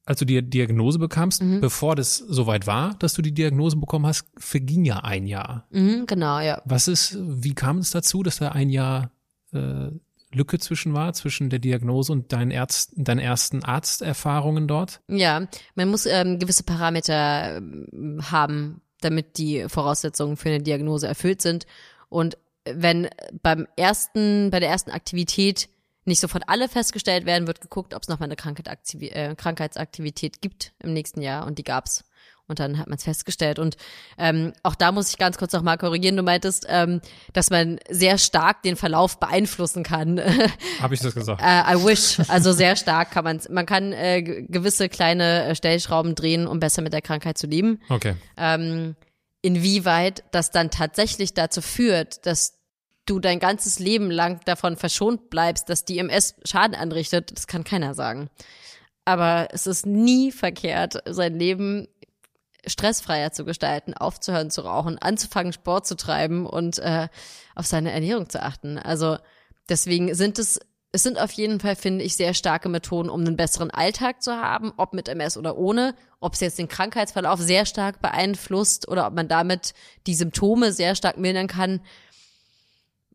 A: Als du die Diagnose bekamst,
C: Mhm.
A: bevor das soweit war, dass du die Diagnose bekommen hast, verging ja ein Jahr.
C: Mhm, genau, ja.
A: Was ist, wie kam es dazu, dass da ein Jahr äh, Lücke zwischen war, zwischen der Diagnose und deinen, Ärzt, deinen ersten Arzterfahrungen dort?
C: Ja, man muss ähm, gewisse Parameter ähm, haben, damit die Voraussetzungen für eine Diagnose erfüllt sind. Und wenn beim ersten, bei der ersten Aktivität nicht sofort alle festgestellt werden, wird geguckt, ob es nochmal eine Krankheit aktivi- äh, Krankheitsaktivität gibt im nächsten Jahr. Und die gab's. Und dann hat man es festgestellt. Und ähm, auch da muss ich ganz kurz noch mal korrigieren. Du meintest, ähm, dass man sehr stark den Verlauf beeinflussen kann.
A: Habe ich das gesagt?
C: Äh, I wish. Also sehr stark kann man Man kann äh, ge- gewisse kleine äh, Stellschrauben drehen, um besser mit der Krankheit zu leben.
A: Okay.
C: Ähm, inwieweit das dann tatsächlich dazu führt, dass du dein ganzes Leben lang davon verschont bleibst, dass die MS Schaden anrichtet, das kann keiner sagen. Aber es ist nie verkehrt, sein Leben stressfreier zu gestalten, aufzuhören zu rauchen, anzufangen, Sport zu treiben und äh, auf seine Ernährung zu achten. Also deswegen sind es, es sind auf jeden Fall, finde ich, sehr starke Methoden, um einen besseren Alltag zu haben, ob mit MS oder ohne, ob es jetzt den Krankheitsverlauf sehr stark beeinflusst oder ob man damit die Symptome sehr stark mildern kann,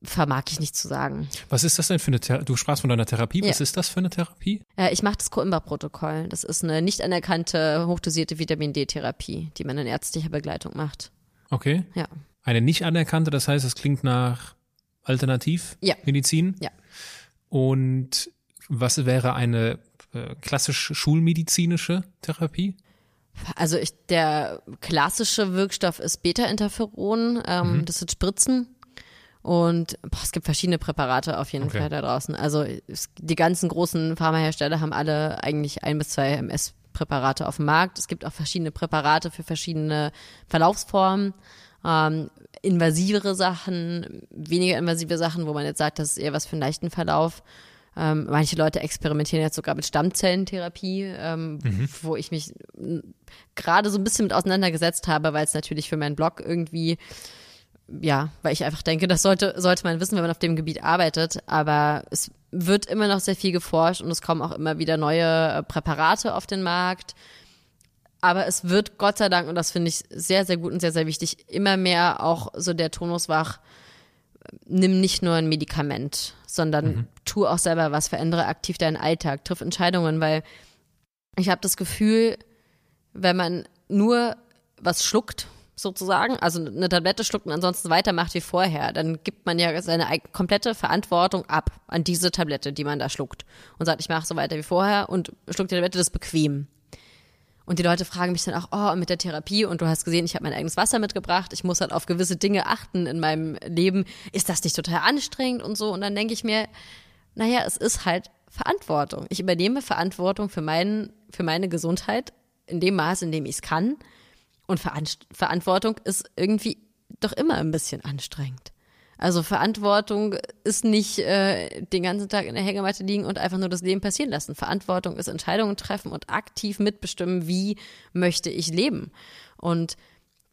C: vermag ich nicht zu sagen.
A: Was ist das denn für eine Therapie? Du sprachst von deiner Therapie. Was
C: Ja.
A: ist das für eine Therapie?
C: Äh, ich mache das Coimbra-Protokoll. Das ist eine nicht anerkannte, hochdosierte Vitamin D-Therapie, die man in ärztlicher Begleitung macht.
A: Okay.
C: Ja.
A: Eine nicht anerkannte, das heißt, es klingt nach
C: Ja.
A: Alternativmedizin.
C: Ja.
A: Und was wäre eine äh, klassisch schulmedizinische Therapie?
C: Also ich, der klassische Wirkstoff ist Beta-Interferon. Ähm, Das sind Spritzen. Und boah, es gibt verschiedene Präparate auf jeden
A: Okay.
C: Fall da draußen. Also es, die ganzen großen Pharmahersteller haben alle eigentlich ein bis zwei MS-Präparate auf dem Markt. Es gibt auch verschiedene Präparate für verschiedene Verlaufsformen. Ähm, invasivere Sachen, weniger invasive Sachen, wo man jetzt sagt, das ist eher was für einen leichten Verlauf. Ähm, manche Leute experimentieren jetzt sogar mit Stammzellentherapie, ähm, wo ich mich gerade so ein bisschen mit auseinandergesetzt habe, weil es natürlich für meinen Blog irgendwie, ja, weil ich einfach denke, das sollte, sollte man wissen, wenn man auf dem Gebiet arbeitet. Aber es wird immer noch sehr viel geforscht und es kommen auch immer wieder neue äh, Präparate auf den Markt. Aber es wird Gott sei Dank, und das finde ich sehr, sehr gut und sehr, sehr wichtig, immer mehr auch so der Tonus wach, nimm nicht nur ein Medikament, sondern tu auch selber was, verändere aktiv deinen Alltag, triff Entscheidungen, weil ich habe das Gefühl, wenn man nur was schluckt, sozusagen, also eine Tablette schluckt und ansonsten weitermacht wie vorher, dann gibt man ja seine komplette Verantwortung ab an diese Tablette, die man da schluckt und sagt, ich mache so weiter wie vorher und schluckt die Tablette, das ist bequem. Und die Leute fragen mich dann auch, oh, mit der Therapie und du hast gesehen, ich habe mein eigenes Wasser mitgebracht, ich muss halt auf gewisse Dinge achten in meinem Leben. Ist das nicht total anstrengend und so? Und dann denke ich mir, naja, es ist halt Verantwortung. Ich übernehme Verantwortung für, meinen, für meine Gesundheit in dem Maß, in dem ich es kann. Und Verantwortung ist irgendwie doch immer ein bisschen anstrengend. Also Verantwortung ist nicht äh, den ganzen Tag in der Hängematte liegen und einfach nur das Leben passieren lassen. Verantwortung ist Entscheidungen treffen und aktiv mitbestimmen, wie möchte ich leben. Und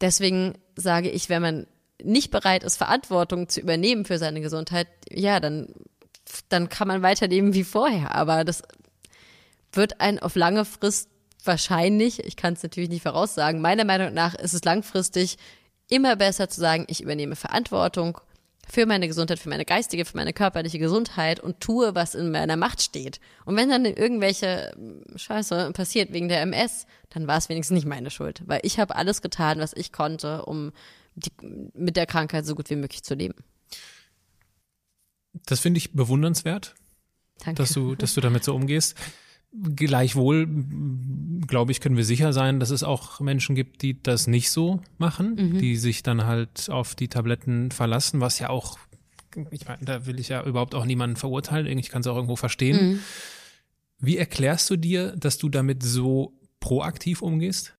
C: deswegen sage ich, wenn man nicht bereit ist, Verantwortung zu übernehmen für seine Gesundheit, ja, dann, dann kann man weiterleben wie vorher. Aber das wird einen auf lange Frist wahrscheinlich, ich kann es natürlich nicht voraussagen, meiner Meinung nach ist es langfristig immer besser zu sagen, ich übernehme Verantwortung für meine Gesundheit, für meine geistige, für meine körperliche Gesundheit und tue, was in meiner Macht steht. Und wenn dann irgendwelche hm, Scheiße passiert wegen der MS, dann war es wenigstens nicht meine Schuld, weil ich habe alles getan, was ich konnte, um die, mit der Krankheit so gut wie möglich zu leben.
A: Das finde ich bewundernswert, Danke. dass du, dass du damit so umgehst. Gleichwohl, glaube ich, können wir sicher sein, dass es auch Menschen gibt, die das nicht so machen, mhm. die sich dann halt auf die Tabletten verlassen, was ja auch, ich meine, da will ich ja überhaupt auch niemanden verurteilen, ich kann es auch irgendwo verstehen. Mhm. Wie erklärst du dir, dass du damit so proaktiv umgehst?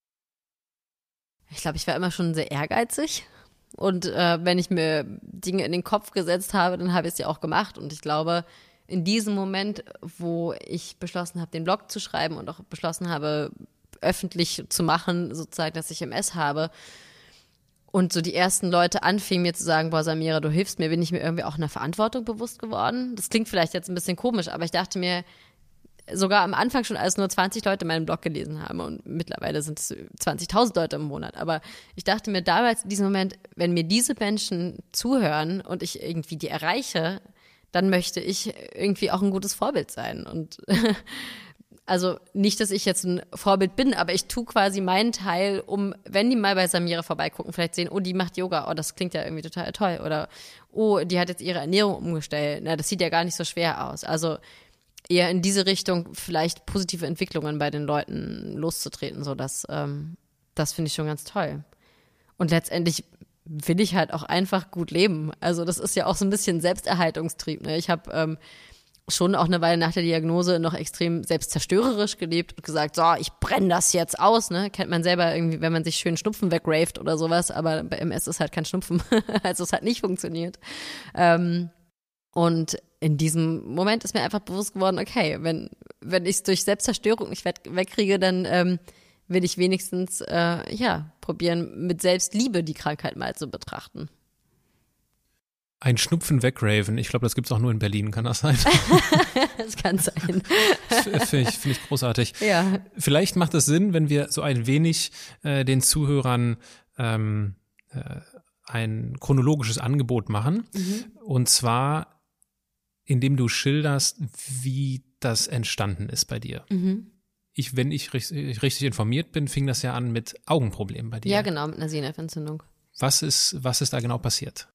C: Ich glaube, ich war immer schon sehr ehrgeizig. Und äh, wenn ich mir Dinge in den Kopf gesetzt habe, dann habe ich es ja auch gemacht. Und ich glaube, in diesem Moment, wo ich beschlossen habe, den Blog zu schreiben und auch beschlossen habe, öffentlich zu machen, sozusagen, dass ich MS habe, und so die ersten Leute anfingen mir zu sagen, boah, Samira, du hilfst mir, bin ich mir irgendwie auch einer Verantwortung bewusst geworden. Das klingt vielleicht jetzt ein bisschen komisch, aber ich dachte mir, sogar am Anfang schon, als nur 20 Leute meinen Blog gelesen haben und mittlerweile sind es 20.000 Leute im Monat. Aber ich dachte mir damals in diesem Moment, wenn mir diese Menschen zuhören und ich irgendwie die erreiche, dann möchte ich irgendwie auch ein gutes Vorbild sein. Und also nicht, dass ich jetzt ein Vorbild bin, aber ich tue quasi meinen Teil, um, wenn die mal bei Samira vorbeigucken, vielleicht sehen, oh, die macht Yoga, oh, das klingt ja irgendwie total toll. Oder oh, die hat jetzt ihre Ernährung umgestellt. Na, das sieht ja gar nicht so schwer aus. Also eher in diese Richtung vielleicht positive Entwicklungen bei den Leuten loszutreten, so dass ähm, das finde ich schon ganz toll. Und letztendlich will ich halt auch einfach gut leben. Also das ist ja auch so ein bisschen Selbsterhaltungstrieb. Ne? Ich habe ähm, schon auch eine Weile nach der Diagnose noch extrem selbstzerstörerisch gelebt und gesagt, so, ich brenne das jetzt aus, ne? Kennt man selber irgendwie, wenn man sich schön Schnupfen wegraved oder sowas, aber bei MS ist halt kein Schnupfen. also es hat nicht funktioniert. Ähm, und in diesem Moment ist mir einfach bewusst geworden, okay, wenn, wenn ich es durch Selbstzerstörung nicht wegkriege, dann ähm, will ich wenigstens, äh, ja, probieren, mit Selbstliebe die Krankheit mal zu betrachten.
A: Ein Schnupfen wegraven. Ich glaube, das gibt es auch nur in Berlin, kann das sein?
C: das kann sein.
A: Finde ich, find ich großartig.
C: Ja.
A: Vielleicht macht es Sinn, wenn wir so ein wenig äh, den Zuhörern ähm, äh, ein chronologisches Angebot machen. Mhm. Und zwar, indem du schilderst, wie das entstanden ist bei dir. Mhm ich, wenn ich richtig, richtig informiert bin, fing das ja an mit Augenproblemen bei dir.
C: Ja, genau, mit einer Sehnerventzündung.
A: Was ist, was ist da genau passiert?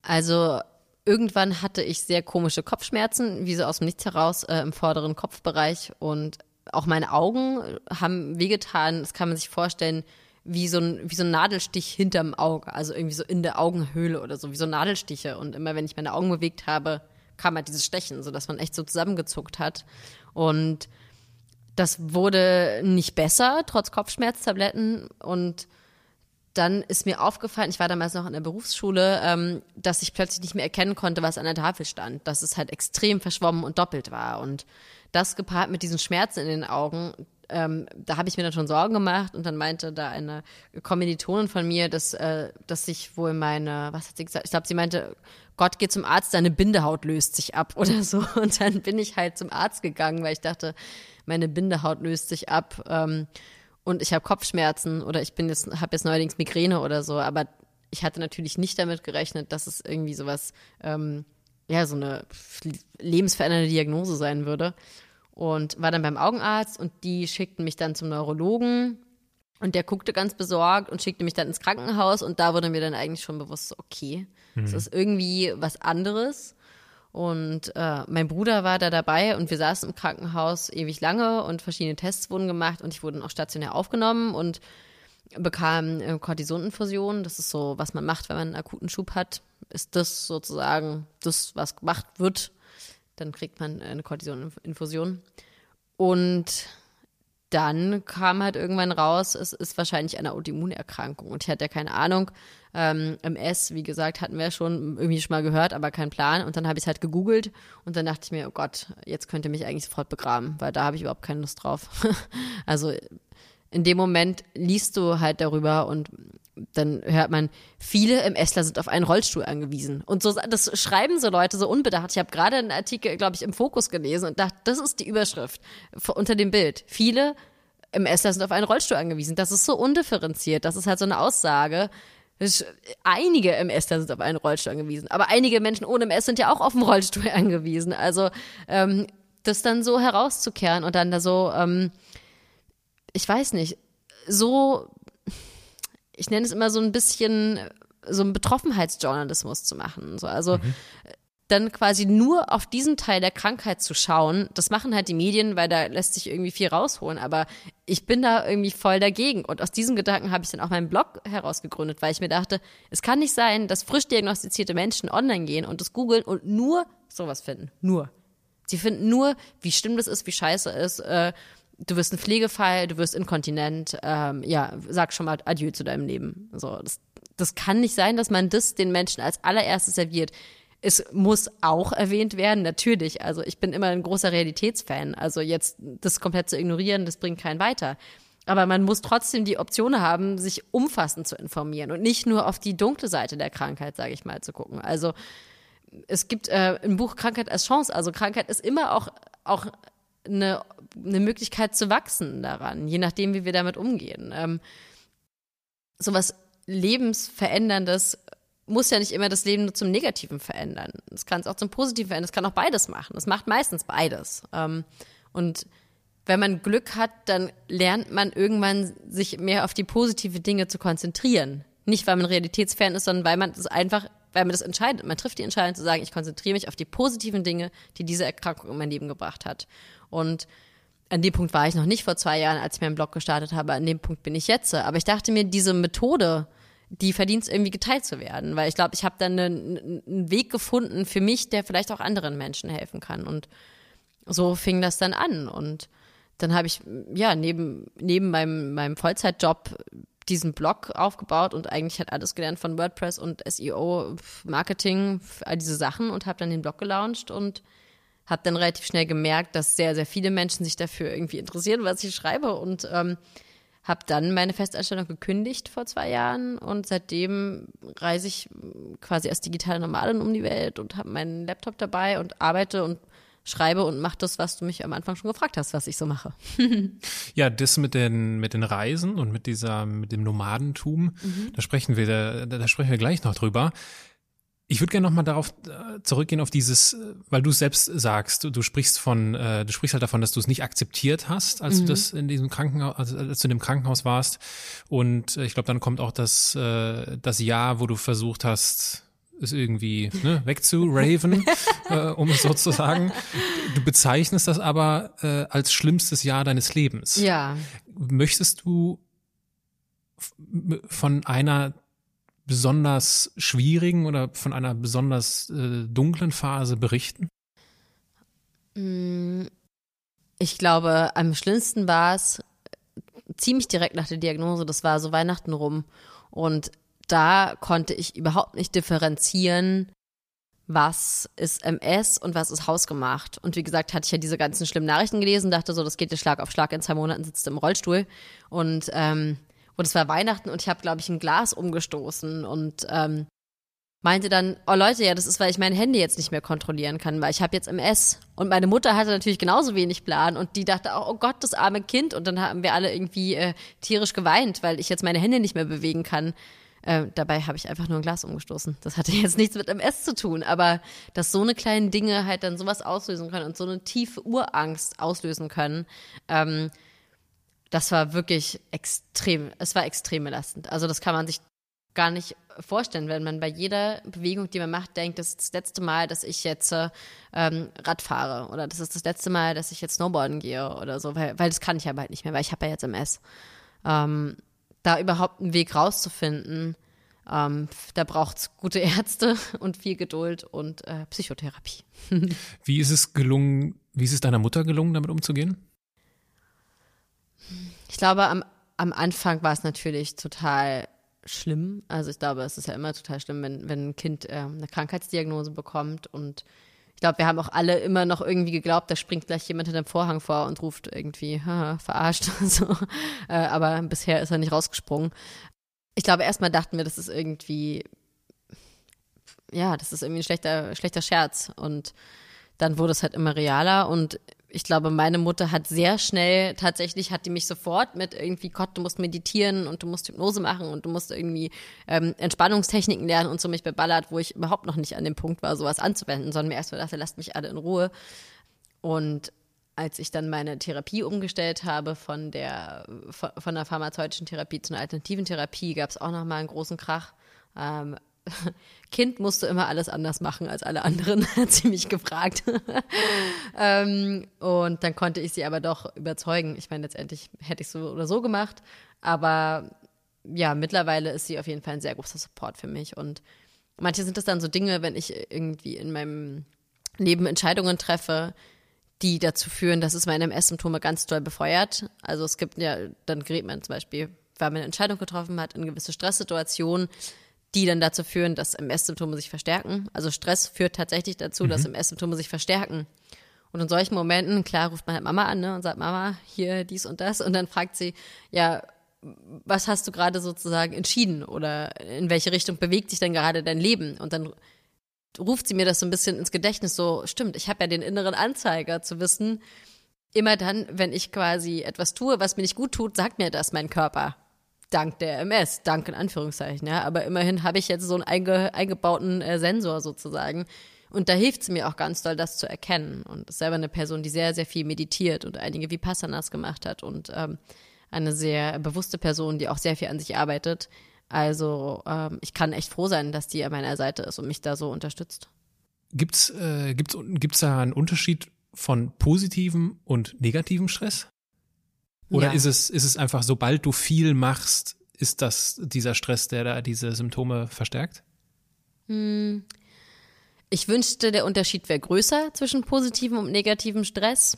C: Also irgendwann hatte ich sehr komische Kopfschmerzen, wie so aus dem Nichts heraus äh, im vorderen Kopfbereich und auch meine Augen haben wehgetan. Das kann man sich vorstellen, wie so ein, wie so ein Nadelstich hinterm Auge, also irgendwie so in der Augenhöhle oder so, wie so Nadelstiche. Und immer wenn ich meine Augen bewegt habe, kam halt dieses Stechen, sodass man echt so zusammengezuckt hat. Und das wurde nicht besser, trotz Kopfschmerztabletten. Und dann ist mir aufgefallen, ich war damals noch in der Berufsschule, ähm, dass ich plötzlich nicht mehr erkennen konnte, was an der Tafel stand. Dass es halt extrem verschwommen und doppelt war. Und das gepaart mit diesen Schmerzen in den Augen, ähm, da habe ich mir dann schon Sorgen gemacht und dann meinte da eine Kommilitonin von mir, dass, äh, dass sich wohl meine, was hat sie gesagt? Ich glaube, sie meinte, Gott geht zum Arzt, deine Bindehaut löst sich ab oder so. Und dann bin ich halt zum Arzt gegangen, weil ich dachte, meine Bindehaut löst sich ab ähm, und ich habe Kopfschmerzen oder ich bin jetzt, habe jetzt neuerdings Migräne oder so, aber ich hatte natürlich nicht damit gerechnet, dass es irgendwie sowas, ähm, ja, so eine lebensverändernde Diagnose sein würde. Und war dann beim Augenarzt und die schickten mich dann zum Neurologen. Und der guckte ganz besorgt und schickte mich dann ins Krankenhaus und da wurde mir dann eigentlich schon bewusst, okay, es mhm. ist irgendwie was anderes. Und äh, mein Bruder war da dabei und wir saßen im Krankenhaus ewig lange und verschiedene Tests wurden gemacht und ich wurde auch stationär aufgenommen und bekam äh, Cortisoninfusion. Das ist so, was man macht, wenn man einen akuten Schub hat. Ist das sozusagen das, was gemacht wird. Dann kriegt man eine Cortisoninfusion. Und dann kam halt irgendwann raus, es ist wahrscheinlich eine Autoimmunerkrankung. Und ich hatte ja keine Ahnung. Ähm, MS, wie gesagt, hatten wir schon irgendwie schon mal gehört, aber keinen Plan. Und dann habe ich es halt gegoogelt und dann dachte ich mir, oh Gott, jetzt könnte mich eigentlich sofort begraben, weil da habe ich überhaupt keine Lust drauf. also in dem Moment liest du halt darüber und dann hört man, viele MS-Ler sind auf einen Rollstuhl angewiesen. Und so, das schreiben so Leute so unbedacht. Ich habe gerade einen Artikel, glaube ich, im Fokus gelesen und dachte, das ist die Überschrift unter dem Bild. Viele MS-Ler sind auf einen Rollstuhl angewiesen. Das ist so undifferenziert. Das ist halt so eine Aussage. Einige MS-Ler sind auf einen Rollstuhl angewiesen. Aber einige Menschen ohne MS sind ja auch auf einen Rollstuhl angewiesen. Also, ähm, das dann so herauszukehren und dann da so, ähm, ich weiß nicht, so, ich nenne es immer so ein bisschen so einen Betroffenheitsjournalismus zu machen. So, also mhm. dann quasi nur auf diesen Teil der Krankheit zu schauen, das machen halt die Medien, weil da lässt sich irgendwie viel rausholen. Aber ich bin da irgendwie voll dagegen. Und aus diesem Gedanken habe ich dann auch meinen Blog herausgegründet, weil ich mir dachte, es kann nicht sein, dass frisch diagnostizierte Menschen online gehen und das googeln und nur sowas finden. Nur. Sie finden nur, wie schlimm das ist, wie scheiße es ist. Äh, du wirst ein Pflegefall, du wirst inkontinent, ähm, ja, sag schon mal Adieu zu deinem Leben. So, das, das kann nicht sein, dass man das den Menschen als allererstes serviert. Es muss auch erwähnt werden, natürlich. Also ich bin immer ein großer Realitätsfan. Also jetzt das komplett zu ignorieren, das bringt keinen weiter. Aber man muss trotzdem die Option haben, sich umfassend zu informieren und nicht nur auf die dunkle Seite der Krankheit, sage ich mal, zu gucken. Also es gibt äh, ein Buch Krankheit als Chance. Also Krankheit ist immer auch, auch eine, eine Möglichkeit zu wachsen daran, je nachdem, wie wir damit umgehen. Ähm, sowas Lebensveränderndes muss ja nicht immer das Leben nur zum Negativen verändern. Es kann es auch zum Positiven verändern. Es kann auch beides machen. Es macht meistens beides. Ähm, und wenn man Glück hat, dann lernt man irgendwann, sich mehr auf die positive Dinge zu konzentrieren. Nicht, weil man Realitätsfan ist, sondern weil man das einfach, weil man das entscheidet. Man trifft die Entscheidung zu sagen, ich konzentriere mich auf die positiven Dinge, die diese Erkrankung in mein Leben gebracht hat. Und an dem Punkt war ich noch nicht vor zwei Jahren, als ich meinen Blog gestartet habe. An dem Punkt bin ich jetzt. Aber ich dachte mir, diese Methode, die verdient es irgendwie geteilt zu werden, weil ich glaube, ich habe dann einen, Weg gefunden für mich, der vielleicht auch anderen Menschen helfen kann. Und so fing das dann an. Und dann habe ich ja neben neben meinem meinem Vollzeitjob diesen Blog aufgebaut und eigentlich hat alles gelernt von WordPress und SEO, Marketing, all diese Sachen und habe dann den Blog gelauncht und habe dann relativ schnell gemerkt, dass sehr, sehr viele Menschen sich dafür irgendwie interessieren, was ich schreibe und ähm, habe dann meine Festanstellung gekündigt vor zwei Jahren und seitdem reise ich quasi als digitale Nomadin um die Welt und habe meinen Laptop dabei und arbeite und schreibe und mache das, was du mich am Anfang schon gefragt hast, was ich so mache.
A: ja, das mit den mit den Reisen und mit dieser mit dem Nomadentum, mhm. da sprechen wir da, da sprechen wir gleich noch drüber. Ich würde gerne nochmal darauf äh, zurückgehen auf dieses, äh, weil du es selbst sagst, du, du, sprichst von, äh, du sprichst halt davon, dass du es nicht akzeptiert hast, als mhm. du das in diesem Krankenhaus, als, als du in dem Krankenhaus warst. Und äh, ich glaube, dann kommt auch das, äh, das Jahr, wo du versucht hast, es irgendwie ne, wegzuraven, äh, um es so zu sagen. Du bezeichnest das aber äh, als schlimmstes Jahr deines Lebens.
C: Ja.
A: Möchtest du von einer besonders schwierigen oder von einer besonders äh, dunklen Phase berichten?
C: Mm, ich glaube, am schlimmsten war es ziemlich direkt nach der Diagnose, das war so Weihnachten rum. Und da konnte ich überhaupt nicht differenzieren, was ist MS und was ist hausgemacht. Und wie gesagt, hatte ich ja diese ganzen schlimmen Nachrichten gelesen, dachte so, das geht dir Schlag auf Schlag, in zwei Monaten sitzt du im Rollstuhl. Und ähm, und es war Weihnachten und ich habe, glaube ich, ein Glas umgestoßen und ähm, meinte dann, oh Leute, ja, das ist, weil ich mein Handy jetzt nicht mehr kontrollieren kann, weil ich habe jetzt MS. Und meine Mutter hatte natürlich genauso wenig Plan und die dachte auch, oh Gott, das arme Kind. Und dann haben wir alle irgendwie äh, tierisch geweint, weil ich jetzt meine Hände nicht mehr bewegen kann. Äh, dabei habe ich einfach nur ein Glas umgestoßen. Das hatte jetzt nichts mit MS zu tun, aber dass so eine kleinen Dinge halt dann sowas auslösen können und so eine tiefe Urangst auslösen können, ähm, das war wirklich extrem, es war extrem belastend. Also das kann man sich gar nicht vorstellen, wenn man bei jeder Bewegung, die man macht, denkt, das ist das letzte Mal, dass ich jetzt ähm, Rad fahre oder das ist das letzte Mal, dass ich jetzt Snowboarden gehe oder so, weil, weil das kann ich aber halt nicht mehr, weil ich habe ja jetzt MS. Ähm, da überhaupt einen Weg rauszufinden, ähm, da braucht es gute Ärzte und viel Geduld und äh, Psychotherapie.
A: wie ist es gelungen, wie ist es deiner Mutter gelungen, damit umzugehen?
C: Ich glaube, am, am Anfang war es natürlich total schlimm. Also ich glaube, es ist ja immer total schlimm, wenn, wenn ein Kind äh, eine Krankheitsdiagnose bekommt. Und ich glaube, wir haben auch alle immer noch irgendwie geglaubt, da springt gleich jemand hinter dem Vorhang vor und ruft irgendwie, verarscht. so. Äh, aber bisher ist er nicht rausgesprungen. Ich glaube, erstmal dachten wir, das ist irgendwie, ja, das ist irgendwie ein schlechter, schlechter Scherz. Und dann wurde es halt immer realer und ich glaube, meine Mutter hat sehr schnell, tatsächlich hat die mich sofort mit irgendwie, Gott, du musst meditieren und du musst Hypnose machen und du musst irgendwie ähm, Entspannungstechniken lernen und so mich beballert, wo ich überhaupt noch nicht an dem Punkt war, sowas anzuwenden, sondern mir erst mal dachte, lasst mich alle in Ruhe. Und als ich dann meine Therapie umgestellt habe von der, von der pharmazeutischen Therapie zu einer alternativen Therapie, gab es auch nochmal einen großen Krach. Ähm, Kind musste immer alles anders machen als alle anderen, hat sie mich gefragt. ähm, und dann konnte ich sie aber doch überzeugen. Ich meine, letztendlich hätte ich so oder so gemacht, aber ja, mittlerweile ist sie auf jeden Fall ein sehr großer Support für mich. Und manche sind das dann so Dinge, wenn ich irgendwie in meinem Leben Entscheidungen treffe, die dazu führen, dass es meine MS-Symptome ganz doll befeuert. Also es gibt ja, dann gerät man zum Beispiel, weil man eine Entscheidung getroffen hat in gewisse Stresssituationen, die dann dazu führen, dass MS-Symptome sich verstärken. Also Stress führt tatsächlich dazu, mhm. dass MS-Symptome sich verstärken. Und in solchen Momenten, klar, ruft man halt Mama an ne, und sagt, Mama, hier dies und das. Und dann fragt sie, ja, was hast du gerade sozusagen entschieden oder in welche Richtung bewegt sich denn gerade dein Leben? Und dann ruft sie mir das so ein bisschen ins Gedächtnis, so, stimmt, ich habe ja den inneren Anzeiger zu wissen, immer dann, wenn ich quasi etwas tue, was mir nicht gut tut, sagt mir das mein Körper dank der MS, dank in Anführungszeichen, ja. Aber immerhin habe ich jetzt so einen einge, eingebauten äh, Sensor sozusagen. Und da hilft es mir auch ganz doll, das zu erkennen. Und ist selber eine Person, die sehr, sehr viel meditiert und einige Vipassanas gemacht hat und ähm, eine sehr bewusste Person, die auch sehr viel an sich arbeitet. Also ähm, ich kann echt froh sein, dass die an meiner Seite ist und mich da so unterstützt.
A: Gibt's äh, gibt's, gibt's da einen Unterschied von positivem und negativem Stress? Oder ja. ist es, ist es einfach, sobald du viel machst, ist das dieser Stress, der da diese Symptome verstärkt?
C: Hm. Ich wünschte, der Unterschied wäre größer zwischen positivem und negativem Stress.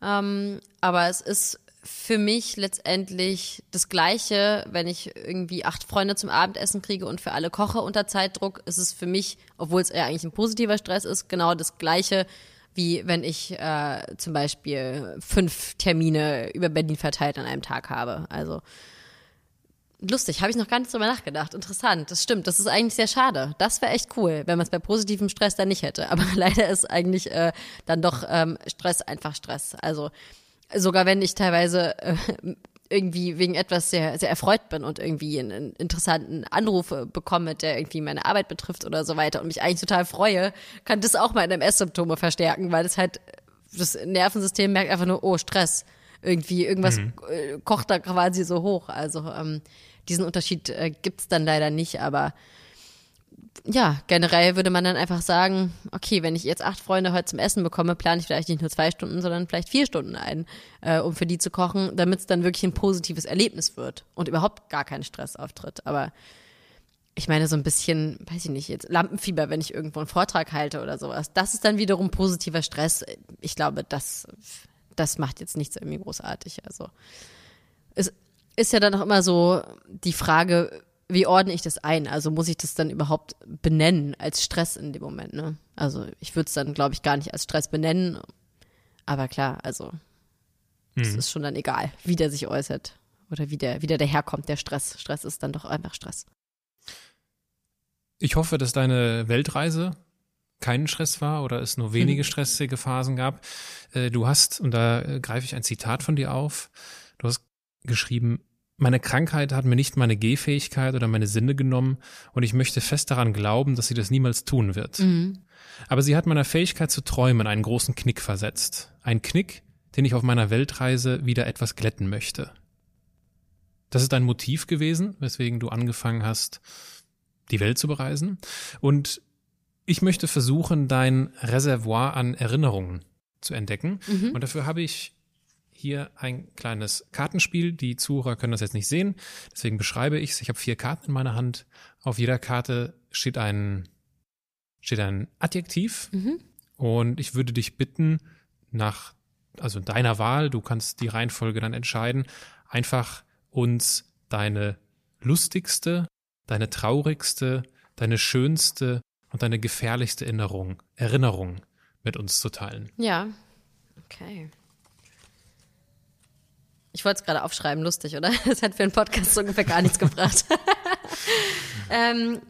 C: Ähm, aber es ist für mich letztendlich das Gleiche, wenn ich irgendwie acht Freunde zum Abendessen kriege und für alle koche unter Zeitdruck, ist es für mich, obwohl es ja eigentlich ein positiver Stress ist, genau das Gleiche, wie wenn ich äh, zum Beispiel fünf Termine über Berlin verteilt an einem Tag habe. Also lustig, habe ich noch gar nicht drüber nachgedacht. Interessant, das stimmt. Das ist eigentlich sehr schade. Das wäre echt cool, wenn man es bei positivem Stress dann nicht hätte. Aber leider ist eigentlich äh, dann doch ähm, Stress einfach Stress. Also sogar wenn ich teilweise äh, irgendwie wegen etwas sehr, sehr erfreut bin und irgendwie einen interessanten Anruf bekomme, der irgendwie meine Arbeit betrifft oder so weiter und mich eigentlich total freue, kann das auch meine MS-Symptome verstärken, weil das halt, das Nervensystem merkt einfach nur, oh, Stress. Irgendwie, irgendwas mhm. Äh, kocht da quasi so hoch. Also ähm, diesen Unterschied äh, gibt's dann leider nicht, aber ja, generell würde man dann einfach sagen, okay, wenn ich jetzt acht Freunde heute zum Essen bekomme, plane ich vielleicht nicht nur zwei Stunden, sondern vielleicht vier Stunden ein, äh, um für die zu kochen, damit es dann wirklich ein positives Erlebnis wird und überhaupt gar kein Stress auftritt. Aber ich meine, so ein bisschen, weiß ich nicht, jetzt Lampenfieber, wenn ich irgendwo einen Vortrag halte oder sowas, das ist dann wiederum positiver Stress. Ich glaube, das, das macht jetzt nichts irgendwie großartig. Also, es ist ja dann auch immer so die Frage, wie ordne ich das ein? Also muss ich das dann überhaupt benennen als Stress in dem Moment, ne? Also ich würde es dann, glaube ich, gar nicht als Stress benennen. Aber klar, also es mhm. ist schon dann egal, wie der sich äußert oder wie der, wie der daherkommt, der Stress. Stress ist dann doch einfach Stress.
A: Ich hoffe, dass deine Weltreise keinen Stress war oder es nur wenige mhm. stressige Phasen gab. Äh, du hast, und da äh, greife ich ein Zitat von dir auf, du hast geschrieben, meine Krankheit hat mir nicht meine Gehfähigkeit oder meine Sinne genommen und ich möchte fest daran glauben, dass sie das niemals tun wird. Mhm. Aber sie hat meiner Fähigkeit zu träumen einen großen Knick versetzt. Ein Knick, den ich auf meiner Weltreise wieder etwas glätten möchte. Das ist dein Motiv gewesen, weswegen du angefangen hast, die Welt zu bereisen. Und ich möchte versuchen, dein Reservoir an Erinnerungen zu entdecken. Mhm. Und dafür habe ich hier ein kleines Kartenspiel. Die Zuhörer können das jetzt nicht sehen, deswegen beschreibe ich es. Ich habe vier Karten in meiner Hand. Auf jeder Karte steht ein, steht ein Adjektiv. Mhm. Und ich würde dich bitten, nach, also deiner Wahl, du kannst die Reihenfolge dann entscheiden, einfach uns deine lustigste, deine traurigste, deine schönste und deine gefährlichste Erinnerung, Erinnerung mit uns zu teilen.
C: Ja. Okay. Ich wollte es gerade aufschreiben, lustig, oder? Das hat für einen Podcast so ungefähr gar nichts gebracht. ähm,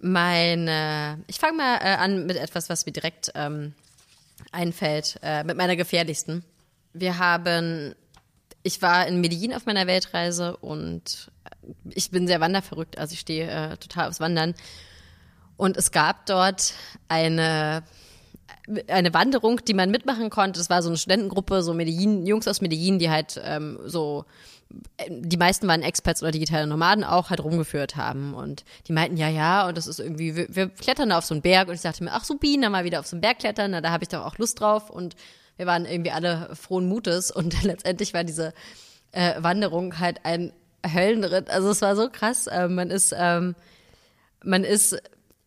C: meine, ich fange mal äh, an mit etwas, was mir direkt ähm, einfällt, äh, mit meiner gefährlichsten. Wir haben ich war in Medellin auf meiner Weltreise und ich bin sehr wanderverrückt, also ich stehe äh, total aufs Wandern. Und es gab dort eine, eine Wanderung, die man mitmachen konnte. Das war so eine Studentengruppe, so Medellin, Jungs aus Medellin, die halt ähm, so die meisten waren Experts oder digitale Nomaden auch halt rumgeführt haben und die meinten ja ja und das ist irgendwie wir, wir klettern da auf so einen Berg und ich dachte mir ach so Bienen mal wieder auf so einen Berg klettern na, da habe ich doch auch Lust drauf und wir waren irgendwie alle frohen Mutes und letztendlich war diese äh, Wanderung halt ein Höllenritt. Also es war so krass. Äh, man ist, ähm, man ist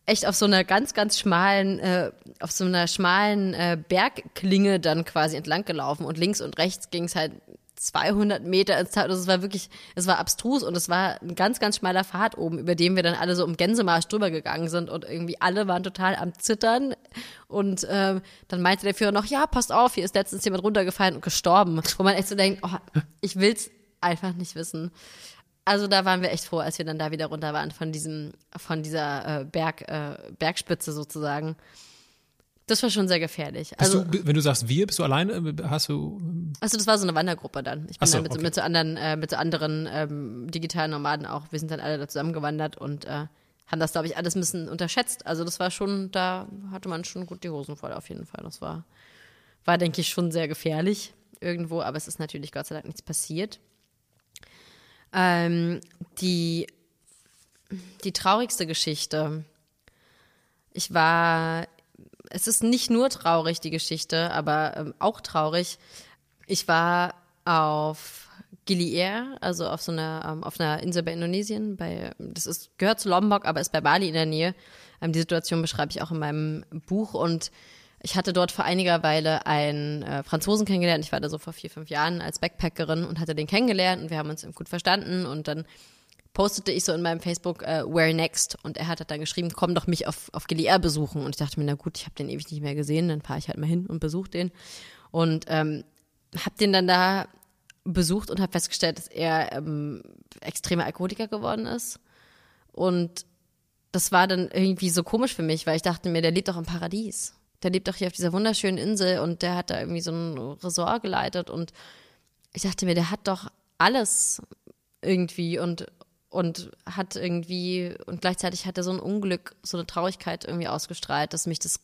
C: echt auf so einer ganz, ganz schmalen, äh, auf so einer schmalen äh, Bergklinge dann quasi entlang gelaufen und links und rechts ging es halt 200 Meter ins Tal. Also es war wirklich, es war abstrus und es war ein ganz, ganz schmaler Pfad oben, über dem wir dann alle so um Gänsemarsch drüber gegangen sind und irgendwie alle waren total am Zittern. Und äh, dann meinte der Führer noch, ja, passt auf, hier ist letztens jemand runtergefallen und gestorben. Wo man echt so denkt, oh, ich will's einfach nicht wissen. Also da waren wir echt froh, als wir dann da wieder runter waren von diesem, von dieser äh, Berg, äh, Bergspitze sozusagen. Das war schon sehr gefährlich.
A: Also, du, wenn du sagst wir, bist du alleine? Hast du.
C: Also das war so eine Wandergruppe dann. Ich bin so, dann mit, okay. mit, so anderen, äh, mit so anderen ähm, digitalen Nomaden auch. Wir sind dann alle da zusammengewandert und äh, haben das, glaube ich, alles ein bisschen unterschätzt. Also das war schon, da hatte man schon gut die Hosen voll auf jeden Fall. Das war, war denke ich, schon sehr gefährlich irgendwo, aber es ist natürlich Gott sei Dank nichts passiert. Ähm, die, die traurigste Geschichte. Ich war es ist nicht nur traurig, die Geschichte, aber ähm, auch traurig. Ich war auf Gili Air, also auf so einer, ähm, auf einer Insel bei Indonesien, bei, das ist, gehört zu Lombok, aber ist bei Bali in der Nähe. Ähm, die Situation beschreibe ich auch in meinem Buch und ich hatte dort vor einiger Weile einen äh, Franzosen kennengelernt. Ich war da so vor vier, fünf Jahren als Backpackerin und hatte den kennengelernt und wir haben uns gut verstanden. Und dann postete ich so in meinem Facebook äh, Where Next? Und er hat dann geschrieben, komm doch mich auf, auf GDR besuchen. Und ich dachte mir, na gut, ich habe den ewig nicht mehr gesehen, dann fahre ich halt mal hin und besuche den. Und ähm, habe den dann da besucht und habe festgestellt, dass er ähm, extremer Alkoholiker geworden ist. Und das war dann irgendwie so komisch für mich, weil ich dachte mir, der lebt doch im Paradies. Der lebt doch hier auf dieser wunderschönen Insel und der hat da irgendwie so ein Resort geleitet und ich dachte mir, der hat doch alles irgendwie und und hat irgendwie, und gleichzeitig hat er so ein Unglück, so eine Traurigkeit irgendwie ausgestrahlt, dass mich das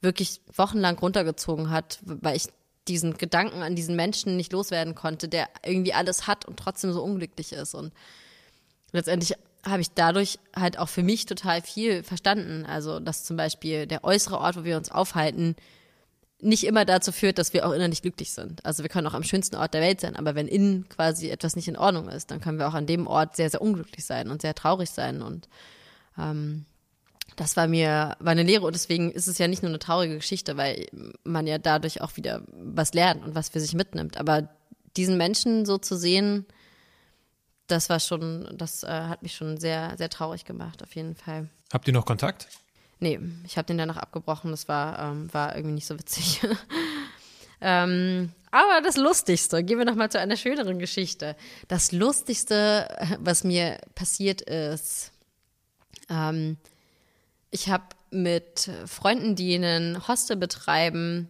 C: wirklich wochenlang runtergezogen hat, weil ich diesen Gedanken an diesen Menschen nicht loswerden konnte, der irgendwie alles hat und trotzdem so unglücklich ist. Und letztendlich habe ich dadurch halt auch für mich total viel verstanden. Also, dass zum Beispiel der äußere Ort, wo wir uns aufhalten, nicht immer dazu führt, dass wir auch innerlich glücklich sind. Also wir können auch am schönsten Ort der Welt sein, aber wenn innen quasi etwas nicht in Ordnung ist, dann können wir auch an dem Ort sehr, sehr unglücklich sein und sehr traurig sein. Und ähm, das war mir war eine Lehre und deswegen ist es ja nicht nur eine traurige Geschichte, weil man ja dadurch auch wieder was lernt und was für sich mitnimmt. Aber diesen Menschen so zu sehen, das war schon, das äh, hat mich schon sehr, sehr traurig gemacht, auf jeden Fall.
A: Habt ihr noch Kontakt?
C: Nee, ich habe den danach abgebrochen. Das war, ähm, war irgendwie nicht so witzig. ähm, aber das Lustigste, gehen wir nochmal zu einer schöneren Geschichte. Das Lustigste, was mir passiert ist, ähm, ich habe mit Freunden, die einen Hostel betreiben,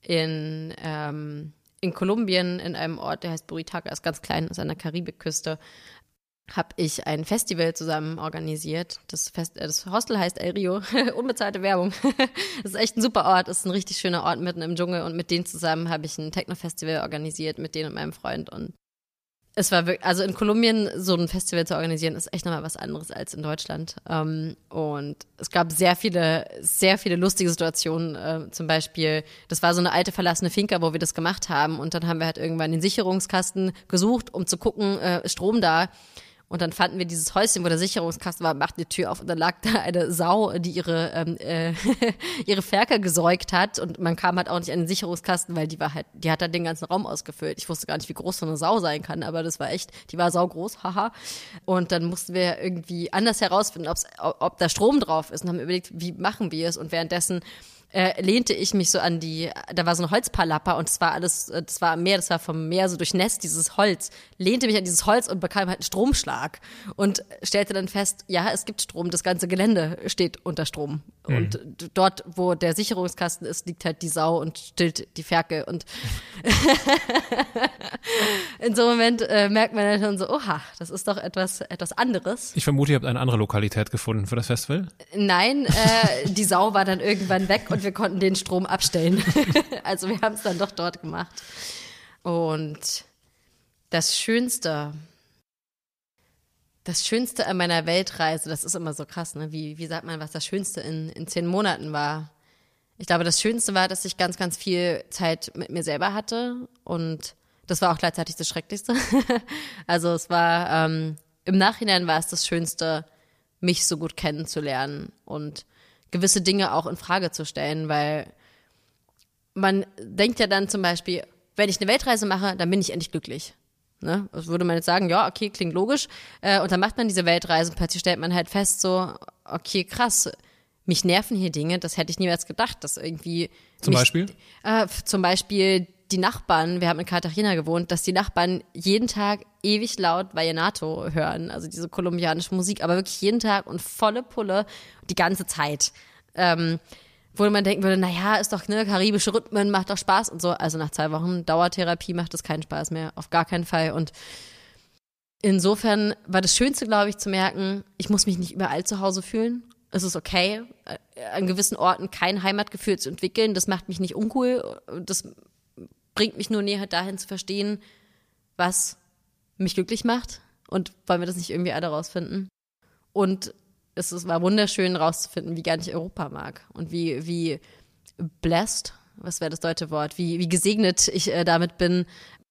C: in, ähm, in Kolumbien, in einem Ort, der heißt Buritaca, ist ganz klein, ist an der Karibikküste, habe ich ein Festival zusammen organisiert. Das, Fest, äh, das Hostel heißt El Rio. Unbezahlte Werbung. das ist echt ein super Ort. Das ist ein richtig schöner Ort mitten im Dschungel. Und mit denen zusammen habe ich ein Techno-Festival organisiert, mit denen und meinem Freund. Und es war wirklich, also in Kolumbien so ein Festival zu organisieren, ist echt nochmal was anderes als in Deutschland. Ähm, und es gab sehr viele, sehr viele lustige Situationen. Äh, zum Beispiel, das war so eine alte verlassene Finca, wo wir das gemacht haben. Und dann haben wir halt irgendwann den Sicherungskasten gesucht, um zu gucken, äh, Strom da. Und dann fanden wir dieses Häuschen, wo der Sicherungskasten war, machten die Tür auf und dann lag da eine Sau, die ihre, ähm, äh, ihre Ferkel gesäugt hat. Und man kam halt auch nicht an den Sicherungskasten, weil die war halt, die hat dann den ganzen Raum ausgefüllt. Ich wusste gar nicht, wie groß so eine Sau sein kann, aber das war echt, die war saugroß, haha. Und dann mussten wir irgendwie anders herausfinden, ob's, ob da Strom drauf ist und haben überlegt, wie machen wir es. Und währenddessen äh, lehnte ich mich so an die, da war so ein Holzpalapper und es war alles, äh, das war am Meer, das war vom Meer so durchnässt, dieses Holz, lehnte mich an dieses Holz und bekam halt einen Stromschlag und stellte dann fest, ja, es gibt Strom, das ganze Gelände steht unter Strom. Mhm. Und dort, wo der Sicherungskasten ist, liegt halt die Sau und stillt die Ferkel und in so einem Moment äh, merkt man dann schon so, oha, das ist doch etwas, etwas anderes.
A: Ich vermute, ihr habt eine andere Lokalität gefunden für das Festival?
C: Nein, äh, die Sau war dann irgendwann weg und wir konnten den Strom abstellen. also wir haben es dann doch dort gemacht. Und das Schönste, das Schönste an meiner Weltreise, das ist immer so krass, ne? Wie, wie sagt man, was das Schönste in, in zehn Monaten war? Ich glaube, das Schönste war, dass ich ganz, ganz viel Zeit mit mir selber hatte und das war auch gleichzeitig das Schrecklichste. also es war, ähm, im Nachhinein war es das Schönste, mich so gut kennenzulernen und gewisse Dinge auch in Frage zu stellen, weil man denkt ja dann zum Beispiel, wenn ich eine Weltreise mache, dann bin ich endlich glücklich. Ne? Das würde man jetzt sagen, ja, okay, klingt logisch. Äh, und dann macht man diese Weltreise und plötzlich stellt man halt fest, so, okay, krass, mich nerven hier Dinge, das hätte ich niemals gedacht, dass irgendwie.
A: Zum
C: mich,
A: Beispiel?
C: Äh, zum Beispiel die Nachbarn, wir haben in Cartagena gewohnt, dass die Nachbarn jeden Tag ewig laut Vallenato hören, also diese kolumbianische Musik, aber wirklich jeden Tag und volle Pulle die ganze Zeit. Ähm, wo man denken würde, naja, ist doch, ne, karibische Rhythmen, macht doch Spaß und so. Also nach zwei Wochen Dauertherapie macht es keinen Spaß mehr, auf gar keinen Fall. Und insofern war das Schönste, glaube ich, zu merken, ich muss mich nicht überall zu Hause fühlen. Es ist okay, äh, an gewissen Orten kein Heimatgefühl zu entwickeln. Das macht mich nicht uncool. Das bringt mich nur näher dahin zu verstehen, was mich glücklich macht. Und wollen wir das nicht irgendwie alle rausfinden? Und es war wunderschön rauszufinden, wie gern ich Europa mag und wie, wie blessed, was wäre das deutsche Wort, wie, wie gesegnet ich äh, damit bin,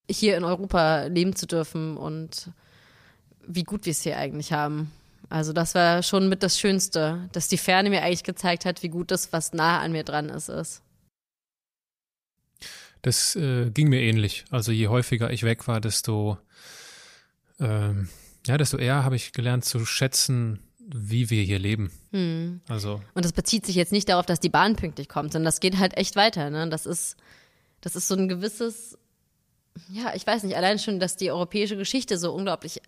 C: hier in Europa leben zu dürfen und wie gut wir es hier eigentlich haben. Also das war schon mit das Schönste, dass die Ferne mir eigentlich gezeigt hat, wie gut das, was nah an mir dran ist, ist.
A: Das äh, ging mir ähnlich. Also je häufiger ich weg war, desto ähm, ja, desto eher habe ich gelernt zu schätzen, wie wir hier leben.
C: Hm.
A: Also
C: und das bezieht sich jetzt nicht darauf, dass die Bahn pünktlich kommt, sondern das geht halt echt weiter. Ne? Das ist das ist so ein gewisses ja, ich weiß nicht, allein schon, dass die europäische Geschichte so unglaublich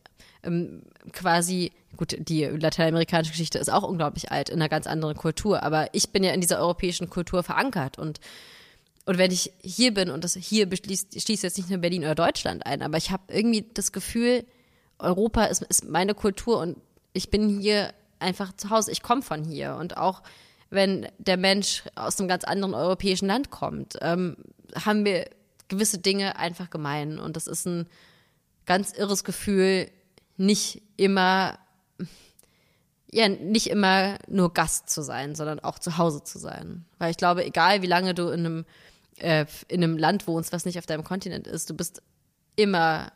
C: ähm, quasi, gut, die lateinamerikanische Geschichte ist auch unglaublich alt, in einer ganz anderen Kultur, aber ich bin ja in dieser europäischen Kultur verankert und und wenn ich hier bin und das hier beschließt, schließt jetzt nicht nur Berlin oder Deutschland ein, aber ich habe irgendwie das Gefühl, Europa ist, ist meine Kultur und ich bin hier einfach zu Hause. Ich komme von hier und auch wenn der Mensch aus einem ganz anderen europäischen Land kommt, ähm, haben wir gewisse Dinge einfach gemein und das ist ein ganz irres Gefühl, nicht immer ja, nicht immer nur Gast zu sein, sondern auch zu Hause zu sein. Weil ich glaube, egal wie lange du in einem äh, in einem Land wohnst, was nicht auf deinem Kontinent ist, du bist immer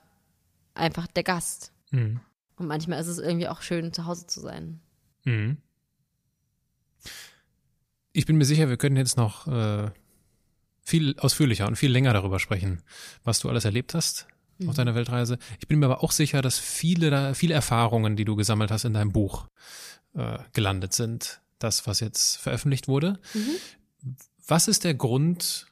C: einfach der Gast.
A: Mhm.
C: Und manchmal ist es irgendwie auch schön, zu Hause zu sein.
A: Mhm. Ich bin mir sicher, wir können jetzt noch äh, viel ausführlicher und viel länger darüber sprechen, was du alles erlebt hast mhm. auf deiner Weltreise. Ich bin mir aber auch sicher, dass viele, viele Erfahrungen, die du gesammelt hast in deinem Buch, äh, gelandet sind. Das, was jetzt veröffentlicht wurde.
C: Mhm.
A: Was ist der Grund,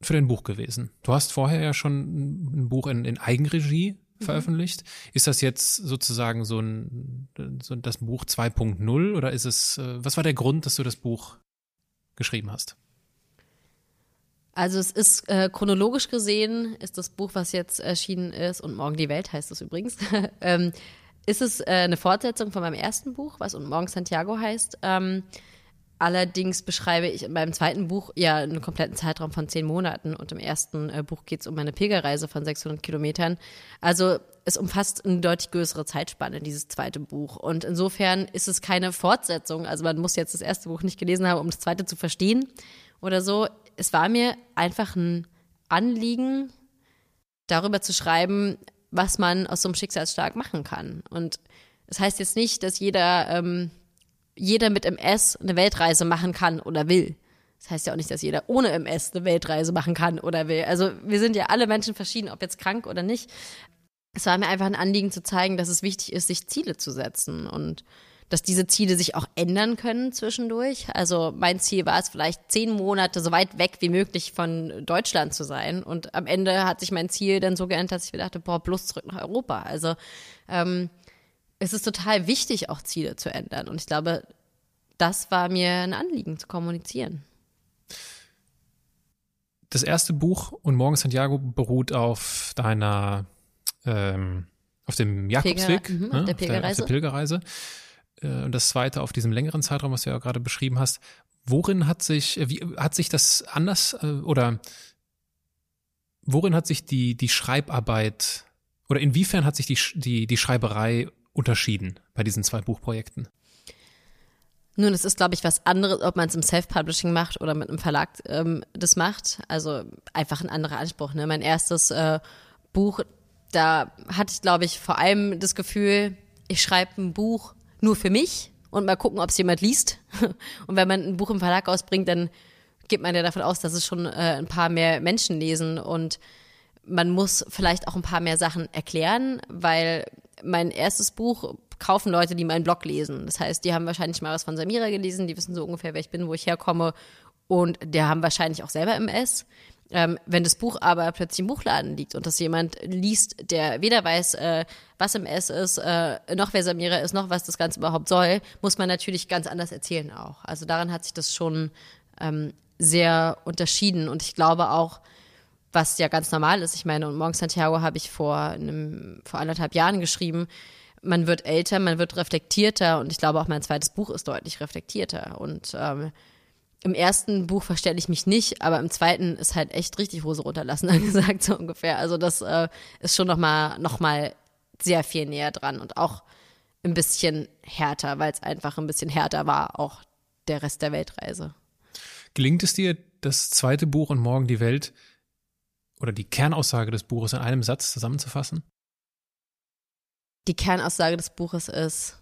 A: für dein Buch gewesen. Du hast vorher ja schon ein Buch in, in Eigenregie mhm. veröffentlicht. Ist das jetzt sozusagen so ein, so das Buch 2.0 oder ist es, äh, was war der Grund, dass du das Buch geschrieben hast?
C: Also es ist äh, chronologisch gesehen, ist das Buch, was jetzt erschienen ist, und Morgen die Welt heißt es übrigens, ähm, ist es äh, eine Fortsetzung von meinem ersten Buch, was und morgen Santiago heißt. Ähm, allerdings beschreibe ich in meinem zweiten Buch ja einen kompletten Zeitraum von zehn Monaten und im ersten äh, Buch geht es um meine Pilgerreise von 600 Kilometern. Also es umfasst eine deutlich größere Zeitspanne, dieses zweite Buch. Und insofern ist es keine Fortsetzung. Also man muss jetzt das erste Buch nicht gelesen haben, um das zweite zu verstehen oder so. Es war mir einfach ein Anliegen, darüber zu schreiben, was man aus so einem Schicksalsschlag machen kann. Und das heißt jetzt nicht, dass jeder, ähm, jeder mit MS eine Weltreise machen kann oder will. Das heißt ja auch nicht, dass jeder ohne MS eine Weltreise machen kann oder will. Also wir sind ja alle Menschen verschieden, ob jetzt krank oder nicht. Es war mir einfach ein Anliegen zu zeigen, dass es wichtig ist, sich Ziele zu setzen und dass diese Ziele sich auch ändern können zwischendurch. Also mein Ziel war es vielleicht zehn Monate so weit weg wie möglich von Deutschland zu sein. Und am Ende hat sich mein Ziel dann so geändert, dass ich mir dachte, boah, bloß zurück nach Europa. Also ähm, es ist total wichtig, auch Ziele zu ändern. Und ich glaube, das war mir ein Anliegen zu kommunizieren.
A: Das erste Buch und Morgen Santiago beruht auf deiner ähm, auf dem Jakobsweg,
C: Pilger, mhm,
A: ne?
C: auf der Pilgerreise.
A: Auf der, auf der Pilgerreise. Äh, und das zweite auf diesem längeren Zeitraum, was du ja gerade beschrieben hast. Worin hat sich, wie, hat sich das anders äh, oder worin hat sich die, die Schreibarbeit oder inwiefern hat sich die, die, die Schreiberei unterschieden bei diesen zwei Buchprojekten?
C: Nun, es ist, glaube ich, was anderes, ob man es im Self-Publishing macht oder mit einem Verlag ähm, das macht. Also einfach ein anderer Anspruch. Ne? Mein erstes äh, Buch, da hatte ich, glaube ich, vor allem das Gefühl, ich schreibe ein Buch nur für mich und mal gucken, ob es jemand liest. Und wenn man ein Buch im Verlag ausbringt, dann geht man ja davon aus, dass es schon äh, ein paar mehr Menschen lesen und man muss vielleicht auch ein paar mehr Sachen erklären, weil mein erstes Buch kaufen Leute, die meinen Blog lesen. Das heißt, die haben wahrscheinlich mal was von Samira gelesen, die wissen so ungefähr, wer ich bin, wo ich herkomme und der haben wahrscheinlich auch selber MS. Ähm, wenn das Buch aber plötzlich im Buchladen liegt und das jemand liest, der weder weiß, äh, was im S ist, äh, noch wer Samira ist, noch was das Ganze überhaupt soll, muss man natürlich ganz anders erzählen auch. Also daran hat sich das schon ähm, sehr unterschieden und ich glaube auch, was ja ganz normal ist. Ich meine, und Morgen Santiago habe ich vor einem, vor anderthalb Jahren geschrieben. Man wird älter, man wird reflektierter und ich glaube auch mein zweites Buch ist deutlich reflektierter und ähm, im ersten Buch verstelle ich mich nicht, aber im zweiten ist halt echt richtig Hose runterlassen angesagt, so ungefähr. Also das äh, ist schon nochmal noch mal sehr viel näher dran und auch ein bisschen härter, weil es einfach ein bisschen härter war, auch der Rest der Weltreise.
A: Gelingt es dir, das zweite Buch und Morgen die Welt oder die Kernaussage des Buches in einem Satz zusammenzufassen?
C: Die Kernaussage des Buches ist,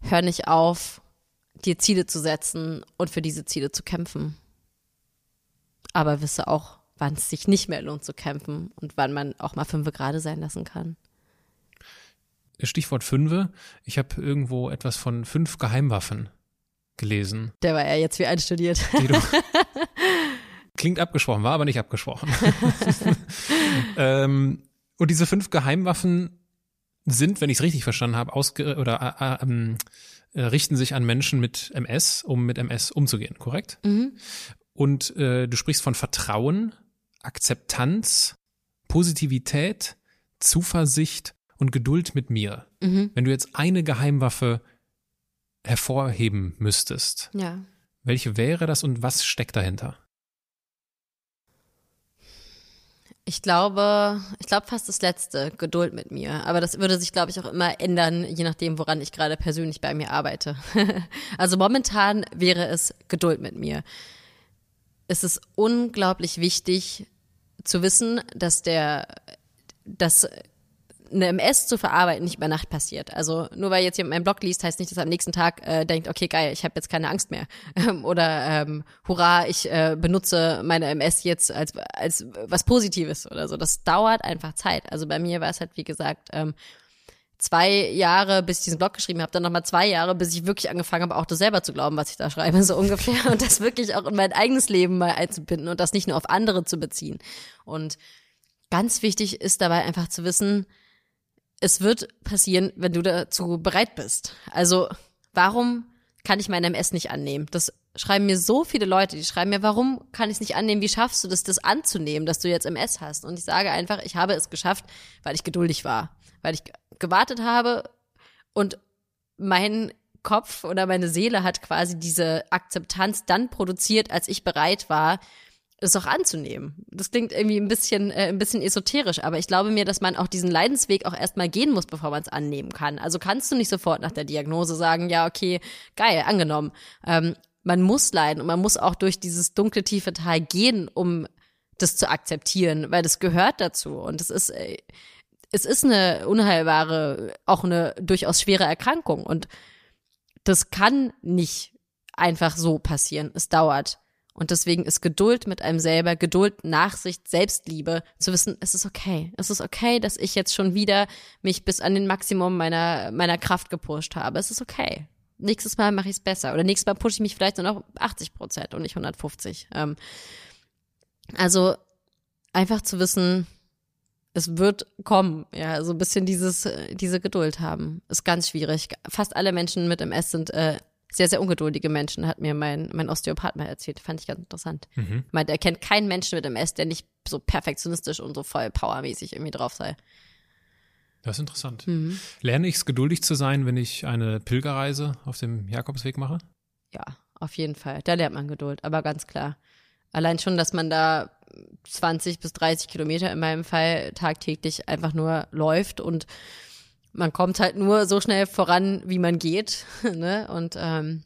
C: hör nicht auf, dir Ziele zu setzen und für diese Ziele zu kämpfen. Aber wisse auch, wann es sich nicht mehr lohnt zu kämpfen und wann man auch mal fünfe gerade sein lassen kann.
A: Stichwort Fünfe. Ich habe irgendwo etwas von fünf Geheimwaffen gelesen.
C: Der war ja jetzt wie einstudiert.
A: klingt abgesprochen, war aber nicht abgesprochen. ähm, und diese fünf Geheimwaffen sind, wenn ich es richtig verstanden habe, ausge oder äh, ähm, äh, richten sich an Menschen mit MS, um mit MS umzugehen, korrekt?
C: Mhm.
A: Und äh, du sprichst von Vertrauen, Akzeptanz, Positivität, Zuversicht und Geduld mit mir.
C: Mhm.
A: Wenn du jetzt eine Geheimwaffe hervorheben müsstest,
C: Ja.
A: welche wäre das und was steckt dahinter?
C: Ich glaube, ich glaube fast das letzte, Geduld mit mir. Aber das würde sich, glaube ich, auch immer ändern, je nachdem, woran ich gerade persönlich bei mir arbeite. also momentan wäre es Geduld mit mir. Es ist unglaublich wichtig zu wissen, dass der, dass eine MS zu verarbeiten nicht über Nacht passiert. Also nur weil jetzt jemand meinen Blog liest, heißt nicht, dass er am nächsten Tag äh, denkt, okay, geil, ich habe jetzt keine Angst mehr. oder ähm, hurra, ich äh, benutze meine MS jetzt als, als was Positives oder so. Das dauert einfach Zeit. Also bei mir war es halt, wie gesagt, ähm, zwei Jahre, bis ich diesen Blog geschrieben habe, dann nochmal zwei Jahre, bis ich wirklich angefangen habe, auch das selber zu glauben, was ich da schreibe, so ungefähr. Und das wirklich auch in mein eigenes Leben mal einzubinden und das nicht nur auf andere zu beziehen. Und ganz wichtig ist dabei einfach zu wissen, es wird passieren, wenn du dazu bereit bist. Also warum kann ich mein MS nicht annehmen? Das schreiben mir so viele Leute, die schreiben mir, warum kann ich es nicht annehmen? Wie schaffst du das, das anzunehmen, dass du jetzt MS hast? Und ich sage einfach, ich habe es geschafft, weil ich geduldig war, weil ich gewartet habe, Und mein Kopf oder meine Seele hat quasi diese Akzeptanz dann produziert, als ich bereit war, es auch anzunehmen. Das klingt irgendwie ein bisschen, äh, ein bisschen esoterisch, aber ich glaube mir, dass man auch diesen Leidensweg auch erstmal gehen muss, bevor man es annehmen kann. Also kannst du nicht sofort nach der Diagnose sagen, ja, okay, geil, angenommen. Ähm, man muss leiden und man muss auch durch dieses dunkle, tiefe Tal gehen, um das zu akzeptieren, weil das gehört dazu. Und es ist, äh, es ist eine unheilbare, auch eine durchaus schwere Erkrankung. Und das kann nicht einfach so passieren. Es dauert. Und deswegen ist Geduld mit einem selber, Geduld, Nachsicht, Selbstliebe, zu wissen, es ist okay. Es ist okay, dass ich jetzt schon wieder mich bis an den Maximum meiner, meiner Kraft gepusht habe. Es ist okay. Nächstes Mal mache ich es besser. Oder nächstes Mal pushe ich mich vielleicht nur noch 80 Prozent und nicht 150. Ähm, also einfach zu wissen, es wird kommen, ja, so ein bisschen dieses, äh, diese Geduld haben. Ist ganz schwierig. Fast alle Menschen mit MS sind äh, sehr, sehr ungeduldige Menschen, hat mir mein, mein Osteopath mal erzählt. Fand ich ganz interessant. Mhm. Meint, er kennt keinen Menschen mit MS, der nicht so perfektionistisch und so voll powermäßig irgendwie drauf sei.
A: Das ist interessant. Mhm. Lerne ich es, geduldig zu sein, wenn ich eine Pilgerreise auf dem Jakobsweg mache?
C: Ja, auf jeden Fall. Da lernt man Geduld, aber ganz klar. Allein schon, dass man da 20 bis 30 Kilometer in meinem Fall tagtäglich einfach nur läuft und man kommt halt nur so schnell voran, wie man geht. ne? Und ähm,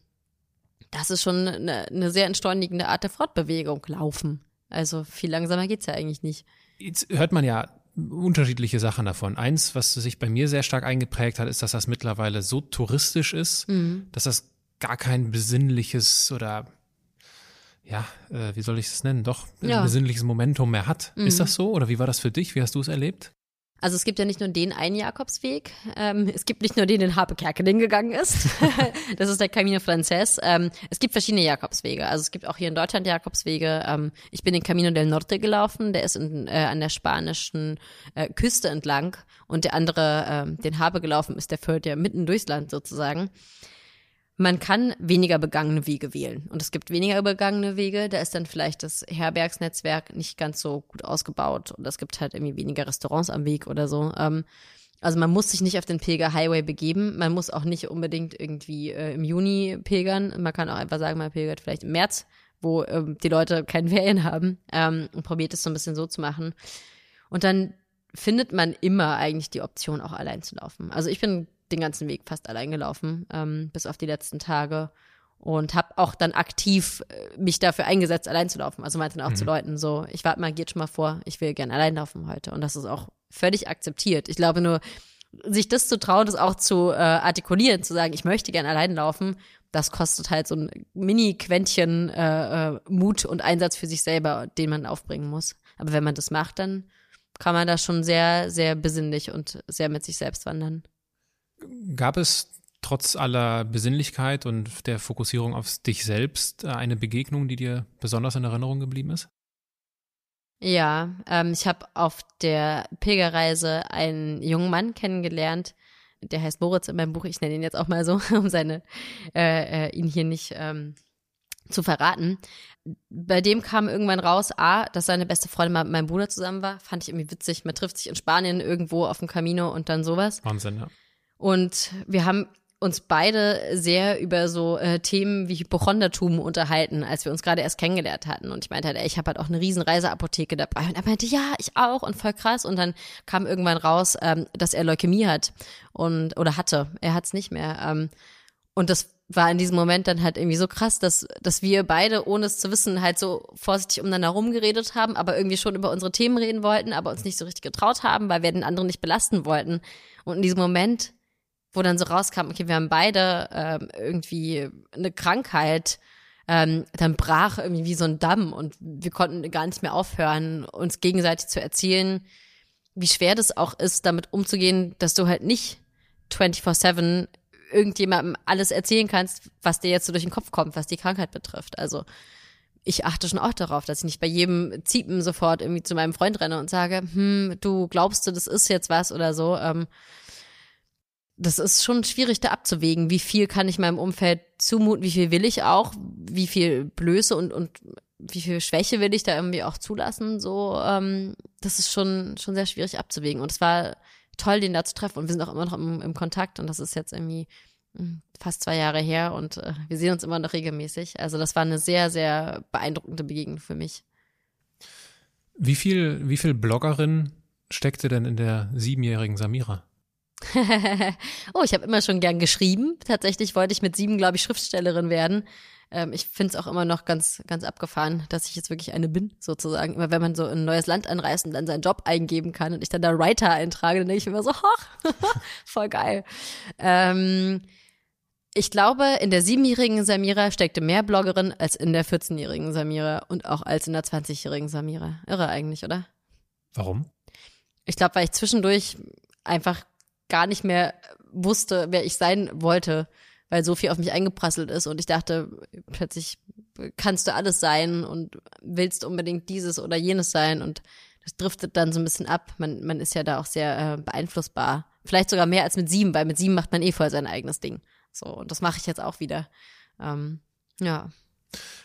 C: das ist schon eine, eine sehr entschleunigende Art der Fortbewegung, Laufen. Also viel langsamer geht's ja eigentlich nicht.
A: Jetzt hört man ja unterschiedliche Sachen davon. Eins, was sich bei mir sehr stark eingeprägt hat, ist, dass das mittlerweile so touristisch ist, mhm. dass das gar kein besinnliches oder ja, äh, wie soll ich es nennen, doch ja. besinnliches Momentum mehr hat. Mhm. Ist das so oder wie war das für dich? Wie hast du es erlebt?
C: Also es gibt ja nicht nur den einen Jakobsweg, ähm, es gibt nicht nur den, den Harpe Kerkeling gegangen ist. das ist der Camino Frances. Ähm, es gibt verschiedene Jakobswege. Also es gibt auch hier in Deutschland Jakobswege. Ähm, ich bin den Camino del Norte gelaufen, der ist in, äh, an der spanischen äh, Küste entlang und der andere, äh, den Harpe gelaufen ist, der führt ja mitten durchs Land sozusagen. Man kann weniger begangene Wege wählen. Und es gibt weniger begangene Wege. Da ist dann vielleicht das Herbergsnetzwerk nicht ganz so gut ausgebaut. Und es gibt halt irgendwie weniger Restaurants am Weg oder so. Ähm, also man muss sich nicht auf den Pilger Highway begeben. Man muss auch nicht unbedingt irgendwie äh, im Juni pilgern. Man kann auch einfach sagen, man pilgert vielleicht im März, wo ähm, die Leute keine Ferien haben ähm, und probiert es so ein bisschen so zu machen. Und dann findet man immer eigentlich die Option, auch allein zu laufen. Also ich bin den ganzen Weg fast allein gelaufen, ähm, bis auf die letzten Tage. Und habe auch dann aktiv äh, mich dafür eingesetzt, allein zu laufen. Also meinte dann auch mhm. zu Leuten so, ich warte mal, geht schon mal vor, ich will gerne allein laufen heute. Und das ist auch völlig akzeptiert. Ich glaube nur, sich das zu trauen, das auch zu äh, artikulieren, zu sagen, ich möchte gerne allein laufen, das kostet halt so ein Mini-Quäntchen äh, äh, Mut und Einsatz für sich selber, den man aufbringen muss. Aber wenn man das macht, dann kann man da schon sehr, sehr besinnlich und sehr mit sich selbst wandern.
A: Gab es trotz aller Besinnlichkeit und der Fokussierung auf dich selbst äh, eine Begegnung, die dir besonders in Erinnerung geblieben ist?
C: Ja, ähm, ich habe auf der Pilgerreise einen jungen Mann kennengelernt, der heißt Moritz in meinem Buch. Ich nenne ihn jetzt auch mal so, um seine äh, äh, ihn hier nicht ähm, zu verraten. Bei dem kam irgendwann raus, A, dass seine beste Freundin mal mit meinem Bruder zusammen war. Fand ich irgendwie witzig. Man trifft sich in Spanien irgendwo auf dem Camino und dann sowas.
A: Wahnsinn, ja.
C: Und wir haben uns beide sehr über so äh, Themen wie Hypochondertum unterhalten, als wir uns gerade erst kennengelernt hatten. Und ich meinte halt, ey, ich habe halt auch eine riesen Reiseapotheke dabei. Und er meinte, ja, ich auch und voll krass. Und dann kam irgendwann raus, ähm, dass er Leukämie hat und oder hatte. Er hat es nicht mehr. Ähm, und das war in diesem Moment dann halt irgendwie so krass, dass, dass wir beide, ohne es zu wissen, halt so vorsichtig umeinander rumgeredet haben, aber irgendwie schon über unsere Themen reden wollten, aber uns nicht so richtig getraut haben, weil wir den anderen nicht belasten wollten. Und in diesem Moment wo dann so rauskam, okay, wir haben beide ähm, irgendwie eine Krankheit, ähm, dann brach irgendwie wie so ein Damm und wir konnten gar nicht mehr aufhören, uns gegenseitig zu erzählen, wie schwer das auch ist, damit umzugehen, dass du halt nicht 24-7 irgendjemandem alles erzählen kannst, was dir jetzt so durch den Kopf kommt, was die Krankheit betrifft. Also ich achte schon auch darauf, dass ich nicht bei jedem Ziepen sofort irgendwie zu meinem Freund renne und sage, hm, du glaubst du, das ist jetzt was oder so. Ähm, das ist schon schwierig da abzuwägen, wie viel kann ich meinem Umfeld zumuten, wie viel will ich auch, wie viel Blöße und, und wie viel Schwäche will ich da irgendwie auch zulassen. So, ähm, das ist schon, schon sehr schwierig abzuwägen. Und es war toll, den da zu treffen. Und wir sind auch immer noch im, im Kontakt. Und das ist jetzt irgendwie hm, fast zwei Jahre her und äh, wir sehen uns immer noch regelmäßig. Also das war eine sehr, sehr beeindruckende Begegnung für mich.
A: Wie viel, wie viel Bloggerin steckte denn in der siebenjährigen Samira?
C: oh, ich habe immer schon gern geschrieben. Tatsächlich wollte ich mit sieben, glaube ich, Schriftstellerin werden. Ähm, ich finde es auch immer noch ganz, ganz abgefahren, dass ich jetzt wirklich eine bin, sozusagen. Immer wenn man so in ein neues Land anreist und dann seinen Job eingeben kann und ich dann da Writer eintrage, dann denke ich mir immer so, hoch, voll geil. Ähm, ich glaube, in der siebenjährigen Samira steckte mehr Bloggerin als in der 14-jährigen Samira und auch als in der 20-jährigen Samira. Irre eigentlich, oder?
A: Warum?
C: Ich glaube, weil ich zwischendurch einfach gar nicht mehr wusste, wer ich sein wollte, weil so viel auf mich eingeprasselt ist und ich dachte, plötzlich kannst du alles sein und willst unbedingt dieses oder jenes sein und das driftet dann so ein bisschen ab. Man, man ist ja da auch sehr äh, beeinflussbar. Vielleicht sogar mehr als mit sieben, weil mit sieben macht man eh voll sein eigenes Ding. So, und das mache ich jetzt auch wieder. Ähm, ja.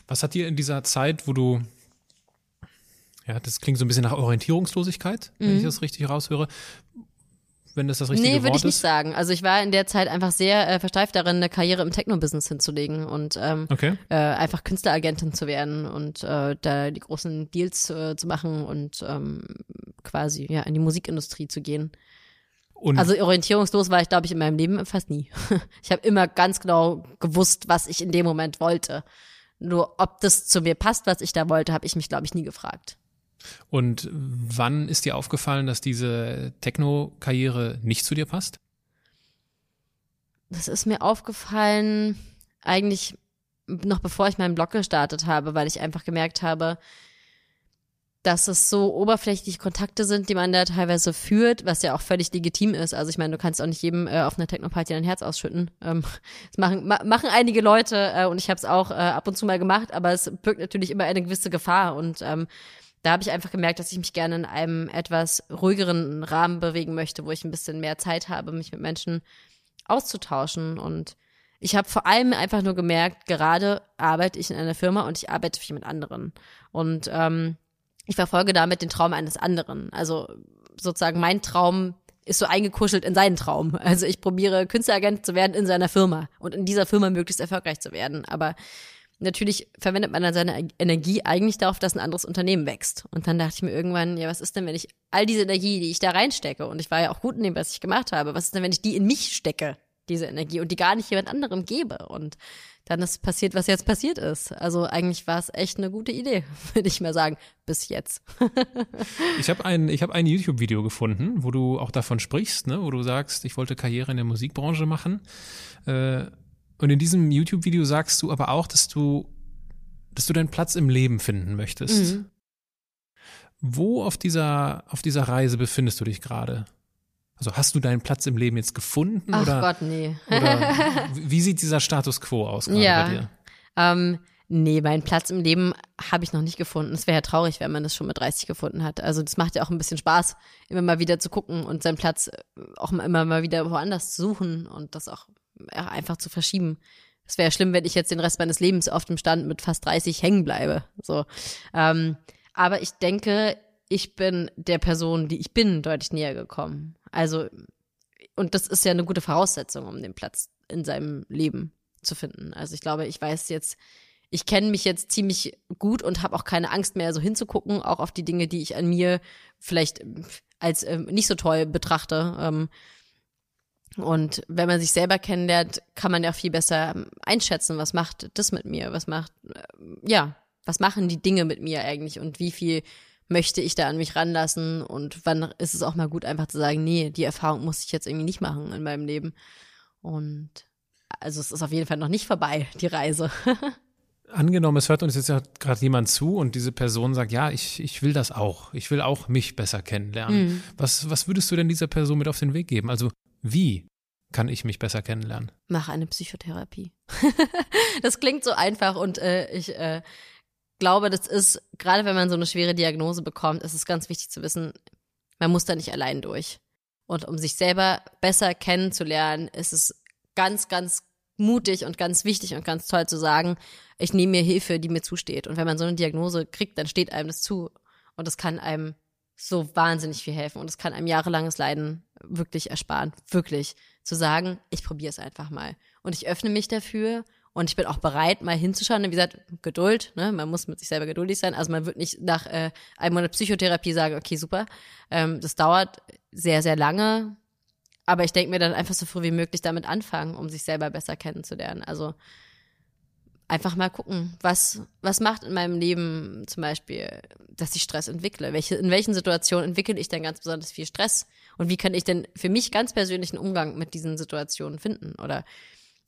A: Was hat dir in dieser Zeit, wo du, ja, das klingt so ein bisschen nach Orientierungslosigkeit, wenn ich mhm. das richtig raushöre, wenn das das richtige nee,
C: Wort ist? Nee, würde ich nicht sagen. Also ich war in der Zeit einfach sehr äh, versteift darin, eine Karriere im Techno-Business hinzulegen und ähm, okay. äh, einfach Künstleragentin zu werden und äh, da die großen Deals äh, zu machen und ähm, quasi ja in die Musikindustrie zu gehen. Und also orientierungslos war ich, glaube ich, in meinem Leben fast nie. Ich habe immer ganz genau gewusst, was ich in dem Moment wollte. Nur ob das zu mir passt, was ich da wollte, habe ich mich, glaube ich, nie gefragt.
A: Und wann ist dir aufgefallen, dass diese Techno-Karriere nicht zu dir passt?
C: Das ist mir aufgefallen eigentlich noch bevor ich meinen Blog gestartet habe, weil ich einfach gemerkt habe, dass es so oberflächlich Kontakte sind, die man da teilweise führt, was ja auch völlig legitim ist. Also ich meine, du kannst auch nicht jedem äh, auf einer Techno-Party dein Herz ausschütten. Ähm, das machen, ma machen einige Leute äh, und ich habe es auch äh, ab und zu mal gemacht, aber es birgt natürlich immer eine gewisse Gefahr und ähm, da habe ich einfach gemerkt, dass ich mich gerne in einem etwas ruhigeren Rahmen bewegen möchte, wo ich ein bisschen mehr Zeit habe, mich mit Menschen auszutauschen. Und ich habe vor allem einfach nur gemerkt, gerade arbeite ich in einer Firma und ich arbeite viel mit anderen. Und ähm, ich verfolge damit den Traum eines anderen. Also sozusagen mein Traum ist so eingekuschelt in seinen Traum. Also ich probiere Künstleragent zu werden in seiner Firma und in dieser Firma möglichst erfolgreich zu werden. Aber natürlich verwendet man dann seine Energie eigentlich darauf, dass ein anderes Unternehmen wächst. Und dann dachte ich mir irgendwann, ja, was ist denn, wenn ich all diese Energie, die ich da reinstecke, und ich war ja auch gut in dem, was ich gemacht habe, was ist denn, wenn ich die in mich stecke, diese Energie, und die gar nicht jemand anderem gebe? Und dann ist passiert, was jetzt passiert ist. Also eigentlich war es echt eine gute Idee, würde ich mal sagen, bis jetzt.
A: ich habe ein, hab ein YouTube-Video gefunden, wo du auch davon sprichst, ne? wo du sagst, ich wollte Karriere in der Musikbranche machen. Äh, und in diesem YouTube-Video sagst du aber auch, dass du, dass du deinen Platz im Leben finden möchtest. Mhm. Wo auf dieser, auf dieser Reise befindest du dich gerade? Also hast du deinen Platz im Leben jetzt gefunden?
C: Ach
A: oder,
C: Gott, nee.
A: Oder wie sieht dieser Status quo aus gerade
C: ja,
A: bei dir?
C: Ähm, nee, meinen Platz im Leben habe ich noch nicht gefunden. Es wäre ja traurig, wenn man das schon mit 30 gefunden hat. Also das macht ja auch ein bisschen Spaß, immer mal wieder zu gucken und seinen Platz auch immer mal wieder woanders zu suchen und das auch einfach zu verschieben. Es wäre schlimm, wenn ich jetzt den Rest meines Lebens auf dem Stand mit fast 30 hängen bleibe. So. Ähm, aber ich denke, ich bin der Person, die ich bin, deutlich näher gekommen. Also, und das ist ja eine gute Voraussetzung, um den Platz in seinem Leben zu finden. Also ich glaube, ich weiß jetzt, ich kenne mich jetzt ziemlich gut und habe auch keine Angst mehr, so hinzugucken, auch auf die Dinge, die ich an mir vielleicht als ähm, nicht so toll betrachte. Ähm, und wenn man sich selber kennenlernt, kann man ja viel besser ähm, einschätzen, was macht das mit mir, was macht, äh, ja, was machen die Dinge mit mir eigentlich und wie viel möchte ich da an mich ranlassen und wann ist es auch mal gut, einfach zu sagen, nee, die Erfahrung muss ich jetzt irgendwie nicht machen in meinem Leben. Und also es ist auf jeden Fall noch nicht vorbei, die Reise.
A: Angenommen, es hört uns jetzt ja gerade jemand zu und diese Person sagt, ja, ich, ich will das auch. Ich will auch mich besser kennenlernen. Mhm. Was, was würdest du denn dieser Person mit auf den Weg geben? Also wie kann ich mich besser kennenlernen?
C: Mach eine Psychotherapie. das klingt so einfach und äh, ich äh, glaube, das ist, gerade wenn man so eine schwere Diagnose bekommt, ist es ganz wichtig zu wissen, man muss da nicht allein durch. Und um sich selber besser kennenzulernen, ist es ganz, ganz mutig und ganz wichtig und ganz toll zu sagen, ich nehme mir Hilfe, die mir zusteht. Und wenn man so eine Diagnose kriegt, dann steht einem das zu. Und das kann einem so wahnsinnig viel helfen und es kann einem jahrelanges Leiden wirklich ersparen. Wirklich. Zu sagen, ich probiere es einfach mal. Und ich öffne mich dafür und ich bin auch bereit, mal hinzuschauen. Wie gesagt, Geduld, ne? Man muss mit sich selber geduldig sein. Also man wird nicht nach äh, einem Monat Psychotherapie sagen, okay, super. Ähm, das dauert sehr, sehr lange. Aber ich denke mir dann einfach so früh wie möglich damit anfangen, um sich selber besser kennenzulernen. Also einfach mal gucken, was, was macht in meinem Leben zum Beispiel, dass ich Stress entwickle? Welche, in welchen Situationen entwickle ich denn ganz besonders viel Stress? Und wie kann ich denn für mich ganz persönlich einen Umgang mit diesen Situationen finden? Oder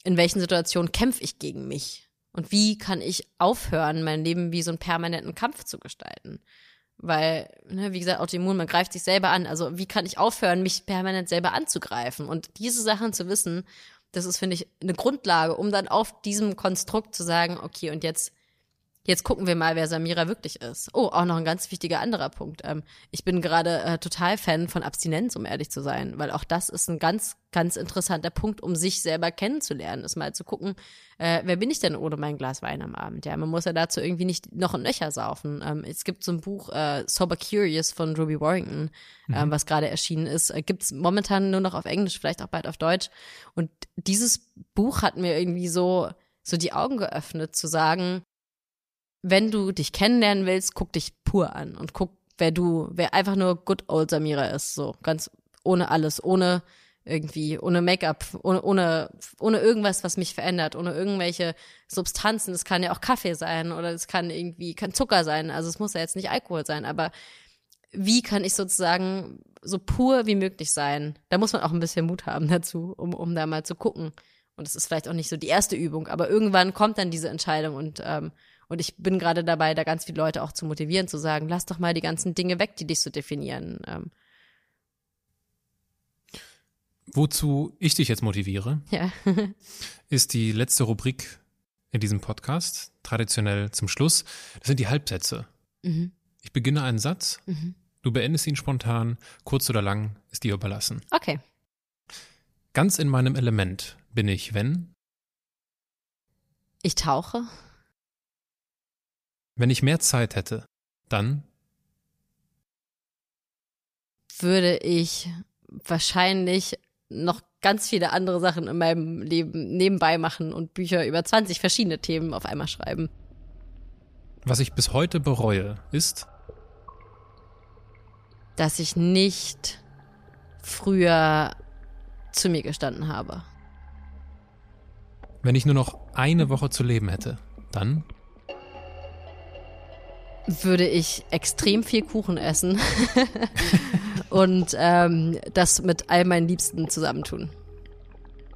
C: in welchen Situationen kämpfe ich gegen mich? Und wie kann ich aufhören, mein Leben wie so einen permanenten Kampf zu gestalten? Weil, ne, wie gesagt, Autoimmun, man greift sich selber an. Also wie kann ich aufhören, mich permanent selber anzugreifen? Und diese Sachen zu wissen, das ist, finde ich, eine Grundlage, um dann auf diesem Konstrukt zu sagen, okay, und jetzt Jetzt gucken wir mal, wer Samira wirklich ist. Oh, auch noch ein ganz wichtiger anderer Punkt. Ähm, ich bin gerade äh, total Fan von Abstinenz, um ehrlich zu sein, weil auch das ist ein ganz, ganz interessanter Punkt, um sich selber kennenzulernen, ist mal zu gucken, äh, wer bin ich denn ohne mein Glas Wein am Abend? Ja, man muss ja dazu irgendwie nicht noch ein Nöcher saufen. Ähm, es gibt so ein Buch, äh, Sober Curious von Ruby Warrington, ähm, mhm. was gerade erschienen ist. Äh, gibt's momentan nur noch auf Englisch, vielleicht auch bald auf Deutsch. Und dieses Buch hat mir irgendwie so so die Augen geöffnet, zu sagen, wenn du dich kennenlernen willst, guck dich pur an und guck, wer du, wer einfach nur good old Samira ist, so ganz ohne alles, ohne irgendwie, ohne Make-up, ohne, ohne, ohne irgendwas, was mich verändert, ohne irgendwelche Substanzen. Es kann ja auch Kaffee sein oder es kann irgendwie, kann Zucker sein. Also es muss ja jetzt nicht Alkohol sein, aber wie kann ich sozusagen so pur wie möglich sein? Da muss man auch ein bisschen Mut haben dazu, um, um da mal zu gucken. Und es ist vielleicht auch nicht so die erste Übung, aber irgendwann kommt dann diese Entscheidung und ähm, und ich bin gerade dabei, da ganz viele Leute auch zu motivieren, zu sagen, lass doch mal die ganzen Dinge weg, die dich so definieren. Ähm.
A: Wozu ich dich jetzt motiviere,
C: ja.
A: ist die letzte Rubrik in diesem Podcast, traditionell zum Schluss. Das sind die Halbsätze. Mhm. Ich beginne einen Satz, mhm. du beendest ihn spontan, kurz oder lang, ist dir überlassen.
C: Okay.
A: Ganz in meinem Element bin ich, wenn?
C: Ich tauche.
A: Wenn ich mehr Zeit hätte, dann
C: würde ich wahrscheinlich noch ganz viele andere Sachen in meinem Leben nebenbei machen und Bücher über 20 verschiedene Themen auf einmal schreiben.
A: Was ich bis heute bereue, ist,
C: dass ich nicht früher zu mir gestanden habe.
A: Wenn ich nur noch eine Woche zu leben hätte, dann
C: würde ich extrem viel Kuchen essen und ähm, das mit all meinen Liebsten zusammentun.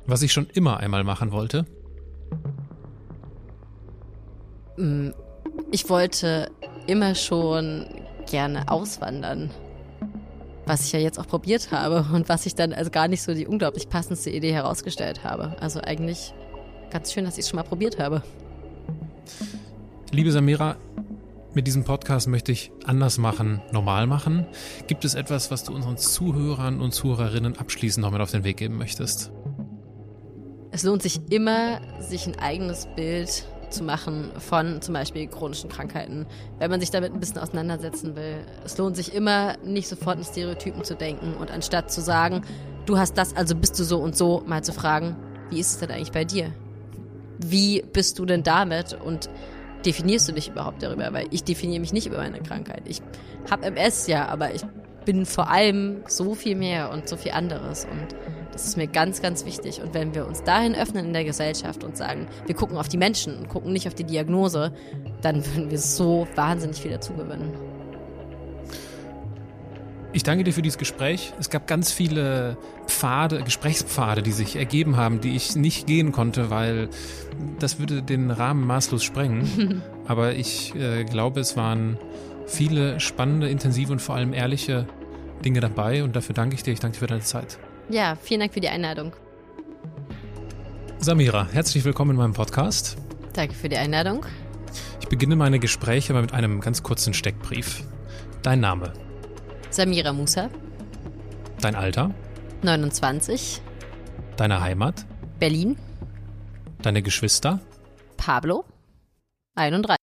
A: Was ich schon immer einmal machen wollte?
C: Mm, ich wollte immer schon gerne auswandern. Was ich ja jetzt auch probiert habe und was ich dann also gar nicht so die unglaublich passendste Idee herausgestellt habe. Also eigentlich ganz schön, dass ich es schon mal probiert habe.
A: Liebe Samira, mit diesem Podcast möchte ich anders machen, normal machen. Gibt es etwas, was du unseren Zuhörern und Zuhörerinnen abschließend noch mit auf den Weg geben möchtest?
C: Es lohnt sich immer, sich ein eigenes Bild zu machen von zum Beispiel chronischen Krankheiten, wenn man sich damit ein bisschen auseinandersetzen will. Es lohnt sich immer, nicht sofort in Stereotypen zu denken und anstatt zu sagen, du hast das, also bist du so und so, mal zu fragen, wie ist es denn eigentlich bei dir? Wie bist du denn damit? Und definierst du dich überhaupt darüber? Weil ich definiere mich nicht über meine Krankheit. Ich habe MS ja, aber ich bin vor allem so viel mehr und so viel anderes und das ist mir ganz, ganz wichtig. Und wenn wir uns dahin öffnen in der Gesellschaft und sagen, wir gucken auf die Menschen und gucken nicht auf die Diagnose, dann würden wir so wahnsinnig viel dazugewinnen.
A: Ich danke dir für dieses Gespräch. Es gab ganz viele Pfade, Gesprächspfade, die sich ergeben haben, die ich nicht gehen konnte, weil das würde den Rahmen maßlos sprengen. Aber ich äh, glaube, es waren viele spannende, intensive und vor allem ehrliche Dinge dabei und dafür danke ich dir. Ich danke dir für deine Zeit.
C: Ja, vielen Dank für die Einladung.
A: Samira, herzlich willkommen in meinem Podcast.
C: Danke für die Einladung.
A: Ich beginne meine Gespräche mit einem ganz kurzen Steckbrief. Dein Name?
C: Samira Musa.
A: Dein Alter?
C: 29.
A: Deine Heimat?
C: Berlin.
A: Deine Geschwister?
C: Pablo. 31.